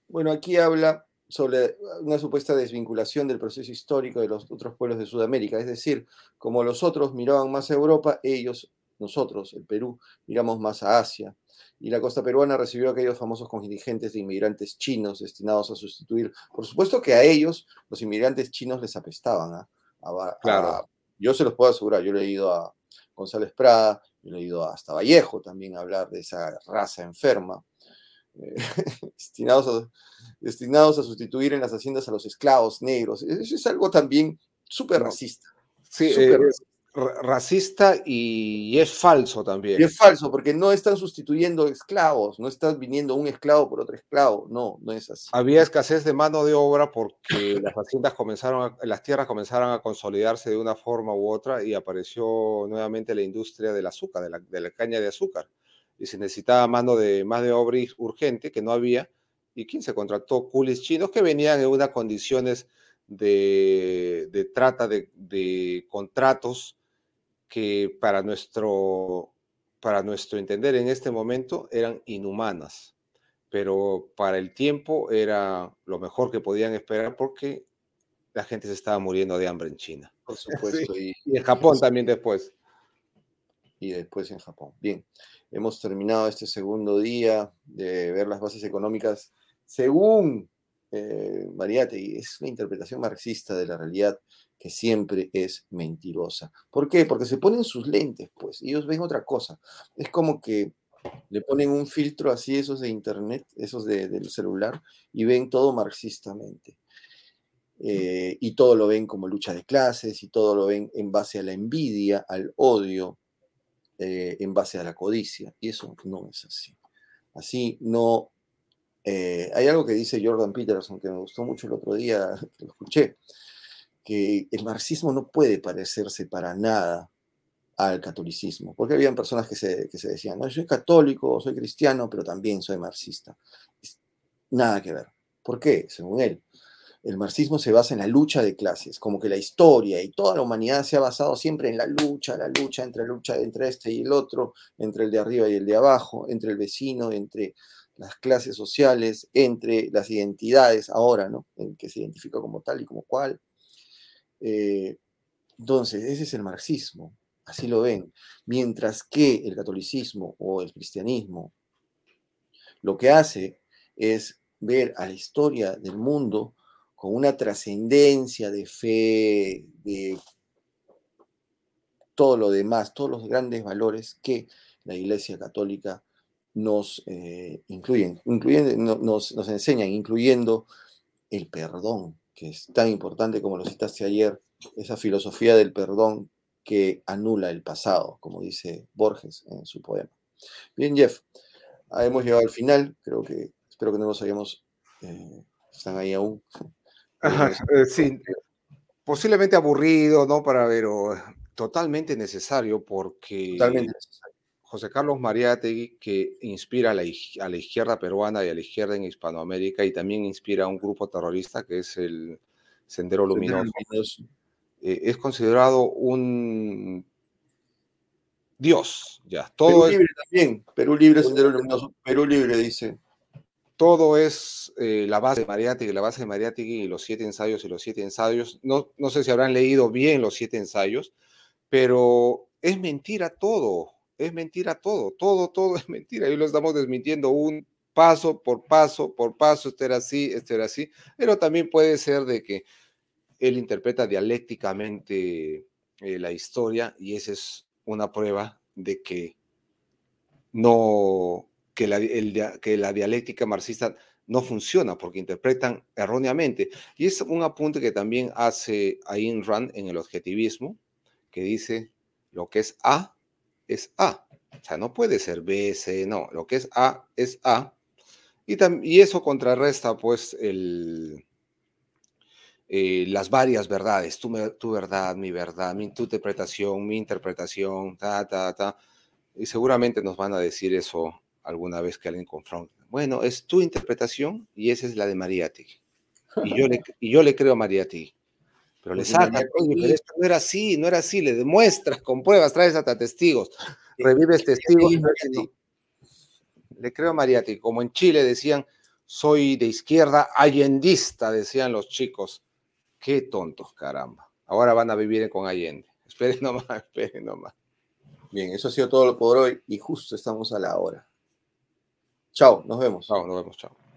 Bueno, aquí habla sobre una supuesta desvinculación del proceso histórico de los otros pueblos de Sudamérica. Es decir, como los otros miraban más a Europa, ellos, nosotros, el Perú, miramos más a Asia. Y la costa peruana recibió aquellos famosos contingentes de inmigrantes chinos destinados a sustituir. Por supuesto que a ellos los inmigrantes chinos les apestaban. ¿ah? A, a, Claro. yo se los puedo asegurar, yo he leído a González Prada, yo he leído hasta Vallejo también hablar de esa raza enferma. Eh, destinados, a, destinados a sustituir en las haciendas a los esclavos negros. Eso es algo también súper racista. Sí, eh, racista. ra- racista y, y es falso también. Y es falso, porque no están sustituyendo esclavos, no están viniendo un esclavo por otro esclavo. No, no es así. Había escasez de mano de obra porque las haciendas comenzaron, a- las tierras comenzaron a consolidarse de una forma u otra y apareció nuevamente la industria del azúcar, de la, de la caña de azúcar. Y se necesitaba mano de, más de obra urgente que no había. ¿Y quién se contrató? Coolies chinos que venían en unas condiciones de, de trata de, de contratos que para nuestro, para nuestro entender en este momento eran inhumanas, pero para el tiempo era lo mejor que podían esperar porque la gente se estaba muriendo de hambre en China. Por supuesto. Y, en Japón también después. Y después en Japón. Bien, hemos terminado este segundo día de ver las bases económicas según eh, Mariate, es una interpretación marxista de la realidad que siempre es mentirosa. ¿Por qué? Porque se ponen sus lentes, pues, y ellos ven otra cosa. Es como que le ponen un filtro así, esos de internet, esos del celular, y ven todo marxistamente. Eh, y todo lo ven como lucha de clases, y todo lo ven en base a la envidia, al odio, eh, en base a la codicia. Y eso no es así. Así no eh, hay algo que dice Jordan Peterson que me gustó mucho el otro día, que lo escuché, que el marxismo no puede parecerse para nada al catolicismo, porque habían personas que se, que se decían, no, yo soy católico, soy cristiano, pero también soy marxista. Nada que ver. ¿Por qué? Según él, el marxismo se basa en la lucha de clases, como que la historia y toda la humanidad se ha basado siempre en la lucha, la lucha entre lucha entre este y el otro, entre el de arriba y el de abajo, entre el vecino, entre las clases sociales, entre las identidades ahora, ¿no? En que se identifica como tal y como cual. Eh, entonces, ese es el marxismo, así lo ven. Mientras que el catolicismo o el cristianismo lo que hace es ver a la historia del mundo con una trascendencia de fe, de todo lo demás, todos los grandes valores que la Iglesia Católica nos eh, incluyen, nos, nos, enseñan, incluyendo el perdón, que es tan importante como lo citaste ayer, esa filosofía del perdón que anula el pasado, como dice Borges en su poema. Bien, Jeff, hemos llegado al final, creo que, espero que no nos hayamos, eh, están ahí aún. Eh, sí, posiblemente aburrido, ¿no? Para ver, totalmente necesario porque... Totalmente necesario José Carlos Mariátegui, que inspira a la, izquierda peruana y a la izquierda en Hispanoamérica y también inspira a un grupo terrorista que es el Sendero Luminoso. Eh, es considerado un Dios, ya. Todo Perú Libre también, Perú Libre, Sendero Luminoso, Perú Libre dice. Todo es eh, la base de Mariátegui, la base de Mariátegui y los siete ensayos y los siete ensayos. No, no sé si habrán leído bien los siete ensayos, pero es mentira todo es mentira todo, todo, todo es mentira. Y lo estamos desmintiendo un paso por paso, por paso, esto era así, esto era así, pero también puede ser de que él interpreta dialécticamente eh, la historia y esa es una prueba de que no, que la, que la dialéctica marxista no funciona porque interpretan erróneamente. Y es un apunte que también hace Ayn Rand en el objetivismo, que dice lo que es A es A. O sea, no puede ser B, C, no. Lo que es A es A. Y, y eso contrarresta, pues, el, eh, las varias verdades. Tu, tu, verdad, mi verdad, mi, tu interpretación, mi interpretación, ta, ta, ta. Y seguramente nos van a decir eso alguna vez que alguien confronte. Bueno, es tu interpretación y esa es la de Mariátegui. Y yo le, y yo le creo a Mariátegui. Pero le saca, esto no era así, no era así, le demuestras con pruebas, traes hasta testigos, revives testigos. Le creo a Mariati, como en Chile decían, soy de izquierda allendista, decían los chicos. Qué tontos, caramba. Ahora van a vivir con Allende. Esperen nomás, esperen nomás. Bien, eso ha sido todo por hoy y justo estamos a la hora. Chao, nos vemos. Chao, nos vemos, chao.